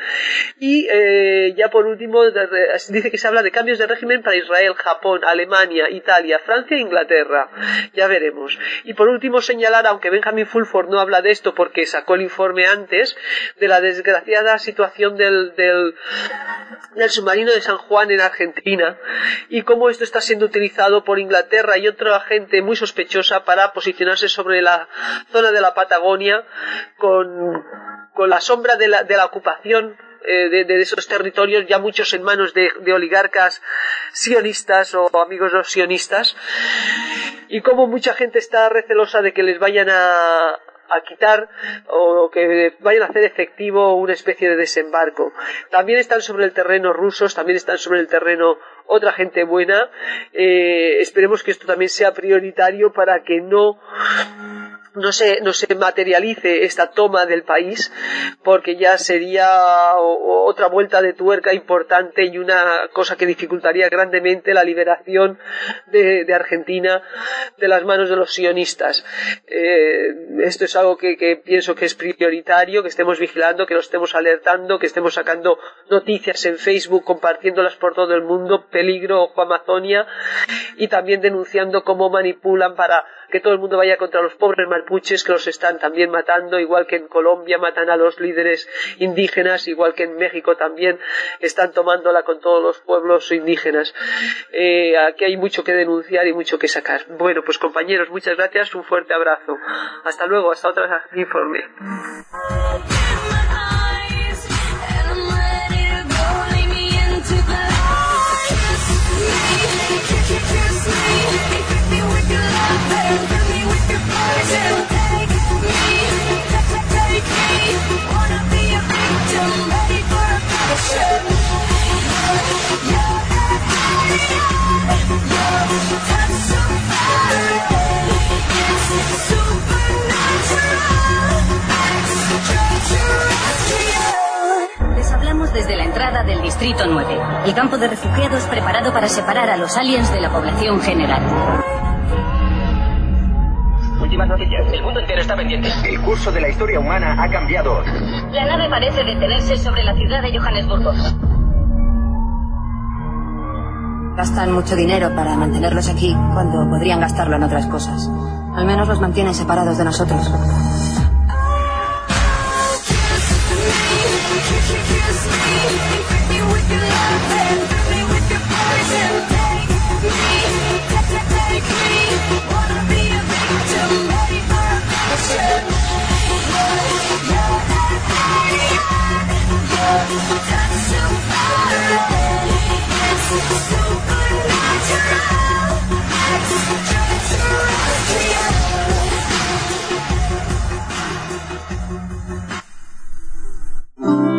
Y eh, ya por último, dice que se habla de cambios de régimen para Israel, Japón, Alemania, Italia, Francia e Inglaterra. Ya veremos. Y por último, señalar, aunque Benjamin Fulford no habla de esto porque sacó el informe antes, de la desgraciada situación del, del, submarino de San Juan en Argentina y cómo esto está siendo utilizado por Inglaterra y otra gente muy sospechosa para posicionarse sobre la zona de la Patagonia con, la sombra de la, de la ocupación eh, de, esos territorios, ya muchos en manos de, oligarcas sionistas o amigos sionistas, y como mucha gente está recelosa de que les vayan a, a quitar o que vayan a hacer efectivo una especie de desembarco. También están sobre el terreno rusos, también están sobre el terreno otra gente buena. Eh, esperemos que esto también sea prioritario para que no no se, no se materialice esta toma del país, porque ya sería otra vuelta de tuerca importante y una cosa que dificultaría grandemente la liberación de, Argentina de las manos de los sionistas. Eh, esto es algo que, que, pienso que es prioritario, que estemos vigilando, que lo estemos alertando, que estemos sacando noticias en Facebook, compartiéndolas por todo el mundo, peligro ojo Amazonia, y también denunciando cómo manipulan para que todo el mundo vaya contra los pobres mapuches que los están también matando, igual que en Colombia matan a los líderes indígenas, igual que en México también están tomándola con todos los pueblos indígenas. Eh, aquí hay mucho que denunciar y mucho que sacar. Bueno, pues compañeros, muchas gracias, un fuerte abrazo. Hasta luego, hasta otro informe. Desde la entrada del Distrito 9, el campo de refugiados preparado para separar a los aliens de la población general. Últimas noticias. El mundo entero está pendiente. El curso de la historia humana ha cambiado. La nave parece detenerse sobre la ciudad de Johannesburgo. Gastan mucho dinero para mantenerlos aquí cuando podrían gastarlo en otras cosas. Al menos los mantienen separados de nosotros. A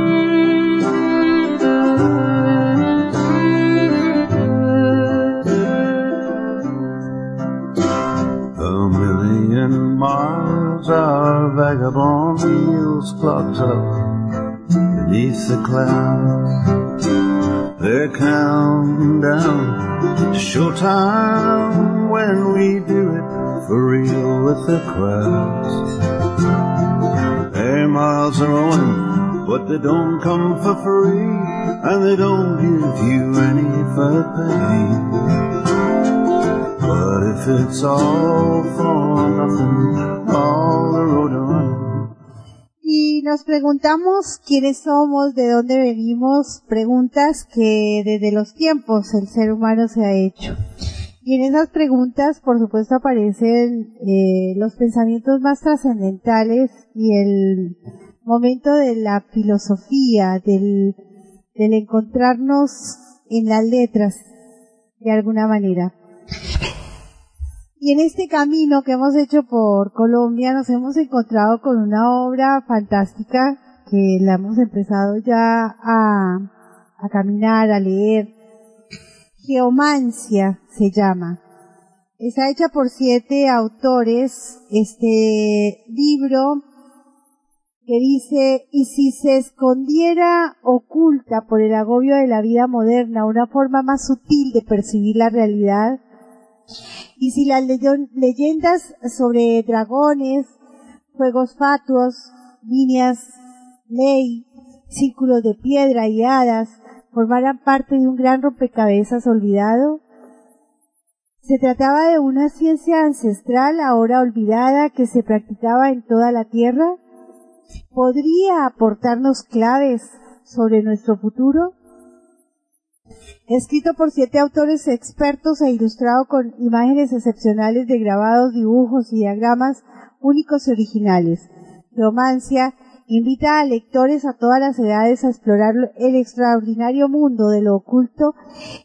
our vagabond wheels clocked up beneath the clouds. They're counting down to showtime when we do it for real with the crowds. Their miles are on, but they don't come for free, and they don't give you any for pay. But if it's all for nothing, all nos preguntamos quiénes somos, de dónde venimos, preguntas que desde los tiempos el ser humano se ha hecho. Y en esas preguntas, por supuesto, aparecen eh, los pensamientos más trascendentales y el momento de la filosofía, del, del encontrarnos en las letras, de alguna manera. Y en este camino que hemos hecho por Colombia nos hemos encontrado con una obra fantástica que la hemos empezado ya a, caminar, a leer. Geomancia se llama. Está hecha por siete autores. Este libro que dice, y si se escondiera oculta por el agobio de la vida moderna una forma más sutil de percibir la realidad, y si las leyendas sobre dragones Juegos fatuos, líneas, ley, círculos de piedra y hadas formaran parte de un gran rompecabezas olvidado? Se trataba de una ciencia ancestral ahora olvidada que se practicaba en toda la Tierra. ¿Podría aportarnos claves sobre nuestro futuro? Escrito por siete autores expertos e ilustrado con imágenes excepcionales de grabados, dibujos y diagramas únicos y originales. Geomancia invita a lectores a todas las edades a explorar el extraordinario mundo de lo oculto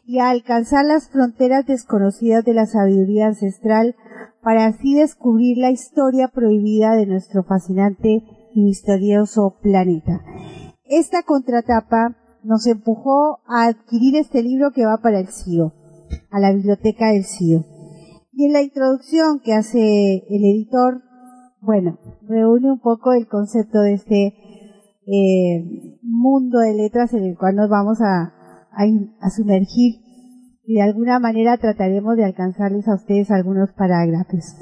y a alcanzar las fronteras desconocidas de la sabiduría ancestral para así descubrir la historia prohibida de nuestro fascinante y misterioso planeta. Esta contratapa nos empujó a adquirir este libro que va para el CIO, a la biblioteca del CIO. Y en la introducción que hace el editor bueno, reúne un poco el concepto de este eh, mundo de letras en el cual nos vamos a, a, sumergir y de alguna manera trataremos de alcanzarles a ustedes algunos parágrafos.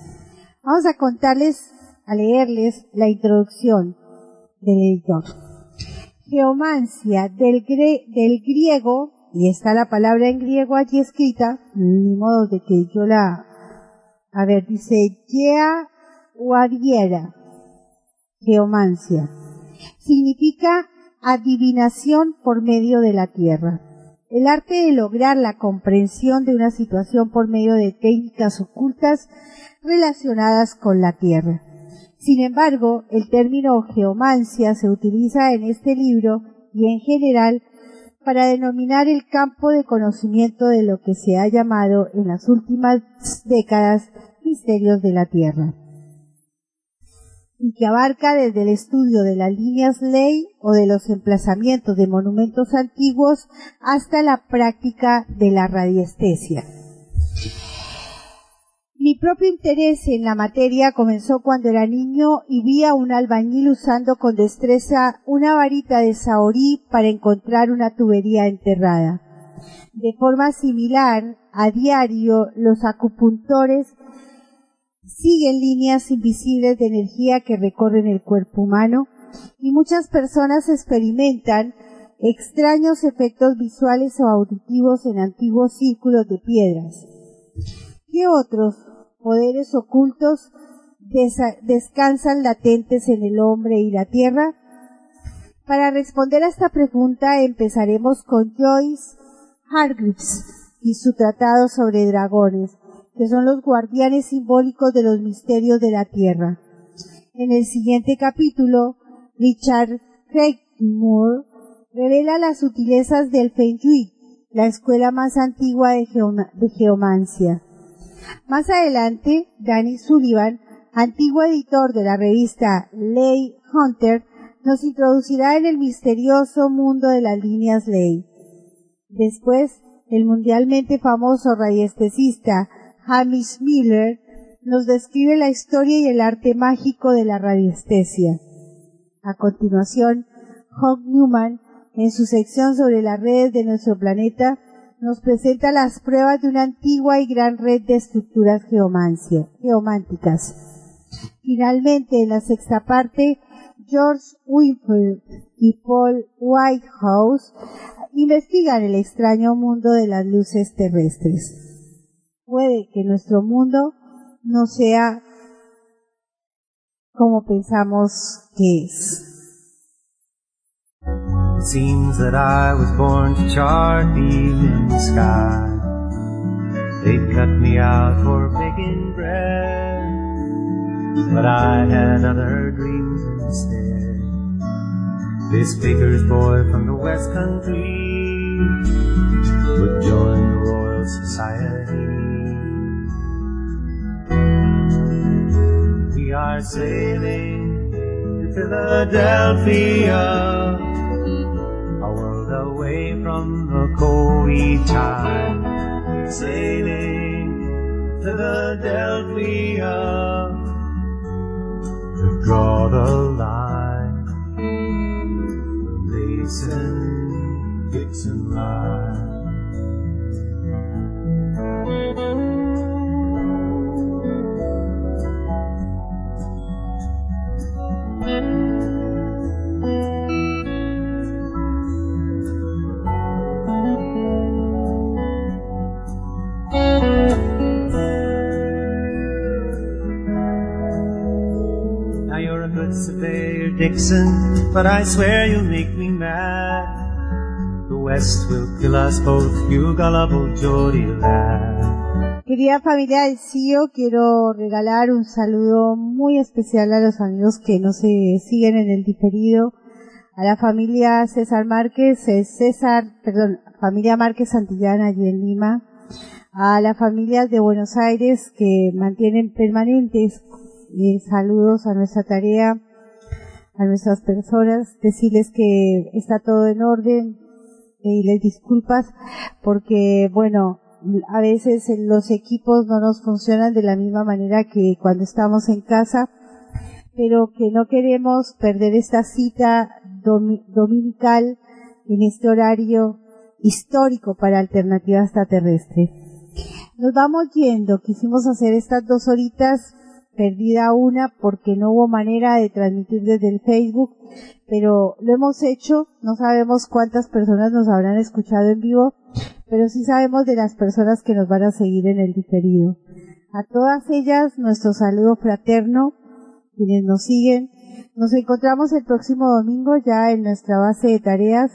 Vamos a contarles, a leerles la introducción del editor. Geomancia del, griego, y está la palabra en griego allí escrita, ni modo de que yo la, a ver, dice, Gea Guadiera, geomancia. Significa adivinación por medio de la tierra. El arte de lograr la comprensión de una situación por medio de técnicas ocultas relacionadas con la tierra. Sin embargo, el término geomancia se utiliza en este libro y en general para denominar el campo de conocimiento de lo que se ha llamado en las últimas décadas misterios de la tierra y que abarca desde el estudio de las líneas ley o de los emplazamientos de monumentos antiguos hasta la práctica de la radiestesia. Mi propio interés en la materia comenzó cuando era niño y vi a un albañil usando con destreza una varita de saorí para encontrar una tubería enterrada. De forma similar, a diario los acupuntores siguen líneas invisibles de energía que recorren el cuerpo humano y muchas personas experimentan extraños efectos visuales o auditivos en antiguos círculos de piedras. ¿Qué otros poderes ocultos descansan latentes en el hombre y la tierra? Para responder a esta pregunta empezaremos con Joyce Hargreaves y su tratado sobre dragones, que son los guardianes simbólicos de los misterios de la tierra. En el siguiente capítulo, Richard Craigmore revela las sutilezas del Feng Shui, la escuela más antigua de, geomancia. Más adelante, Danny Sullivan, antiguo editor de la revista Ley Hunter, nos introducirá en el misterioso mundo de las líneas Ley. Después, el mundialmente famoso radiestesista Hamish Miller nos describe la historia y el arte mágico de la radiestesia. A continuación, Hawk Newman, en su sección sobre las redes de nuestro planeta, nos presenta las pruebas de una antigua y gran red de estructuras geománticas. Finalmente, en la sexta parte, George Winfield y Paul Whitehouse investigan el extraño mundo de las luces terrestres puede que nuestro mundo no sea como pensamos que es. It seems that I was born to chart the evening sky. They cut me out for baking bread, but I had other dreams instead. This baker's boy from the West Country would join the Royal Society. We are sailing to Philadelphia, from the cold tide. Sailing to Philadelphia to draw the line. The Mason Dixon line. Dixon, but I swear you'll make me mad. The West will kill us both, you gullible lad. Querida familia del CIO, quiero regalar un saludo muy especial a los amigos que no se siguen en el diferido. A la familia César Márquez, eh, César, perdón, familia Márquez Santillana allí en Lima. A las familias de Buenos Aires que mantienen permanentes eh, saludos a nuestra tarea, a nuestras personas, decirles que está todo en orden y les disculpas porque, bueno, a veces los equipos no nos funcionan de la misma manera que cuando estamos en casa, pero que no queremos perder esta cita dominical en este horario histórico para Alternativa Extraterrestre. Nos vamos yendo, quisimos hacer estas dos horitas perdida una porque no hubo manera de transmitir desde el Facebook, pero lo hemos hecho, no sabemos cuántas personas nos habrán escuchado en vivo, pero sí sabemos de las personas que nos van a seguir en el diferido. A todas ellas nuestro saludo fraterno, quienes nos siguen. Nos encontramos el próximo domingo ya en nuestra base de tareas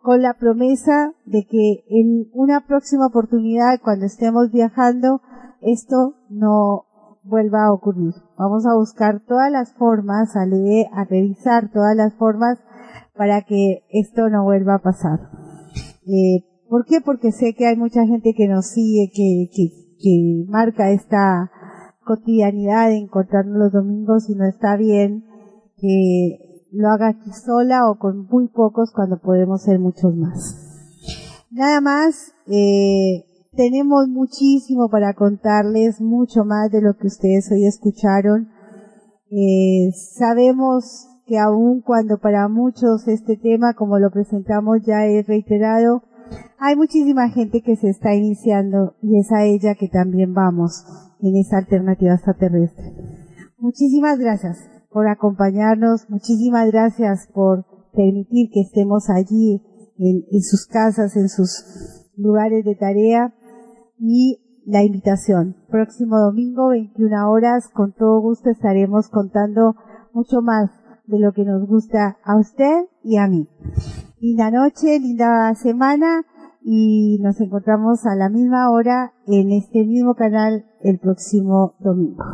con la promesa de que en una próxima oportunidad, cuando estemos viajando, esto no vuelva a ocurrir. Vamos a buscar todas las formas, a leer, a revisar todas las formas para que esto no vuelva a pasar. Eh, ¿Por qué? Porque sé que hay mucha gente que nos sigue, que, que, que marca esta cotidianidad de encontrarnos los domingos y no está bien que lo haga aquí sola o con muy pocos cuando podemos ser muchos más. Nada más, eh, tenemos muchísimo para contarles, mucho más de lo que ustedes hoy escucharon. Eh, sabemos que aun cuando para muchos este tema, como lo presentamos, ya es reiterado, hay muchísima gente que se está iniciando y es a ella que también vamos en esta alternativa extraterrestre. Muchísimas gracias por acompañarnos, muchísimas gracias por permitir que estemos allí en, en sus casas, en sus lugares de tarea y la invitación. Próximo domingo, 21 horas, con todo gusto estaremos contando mucho más de lo que nos gusta a usted y a mí. Linda noche, linda semana y nos encontramos a la misma hora en este mismo canal el próximo domingo.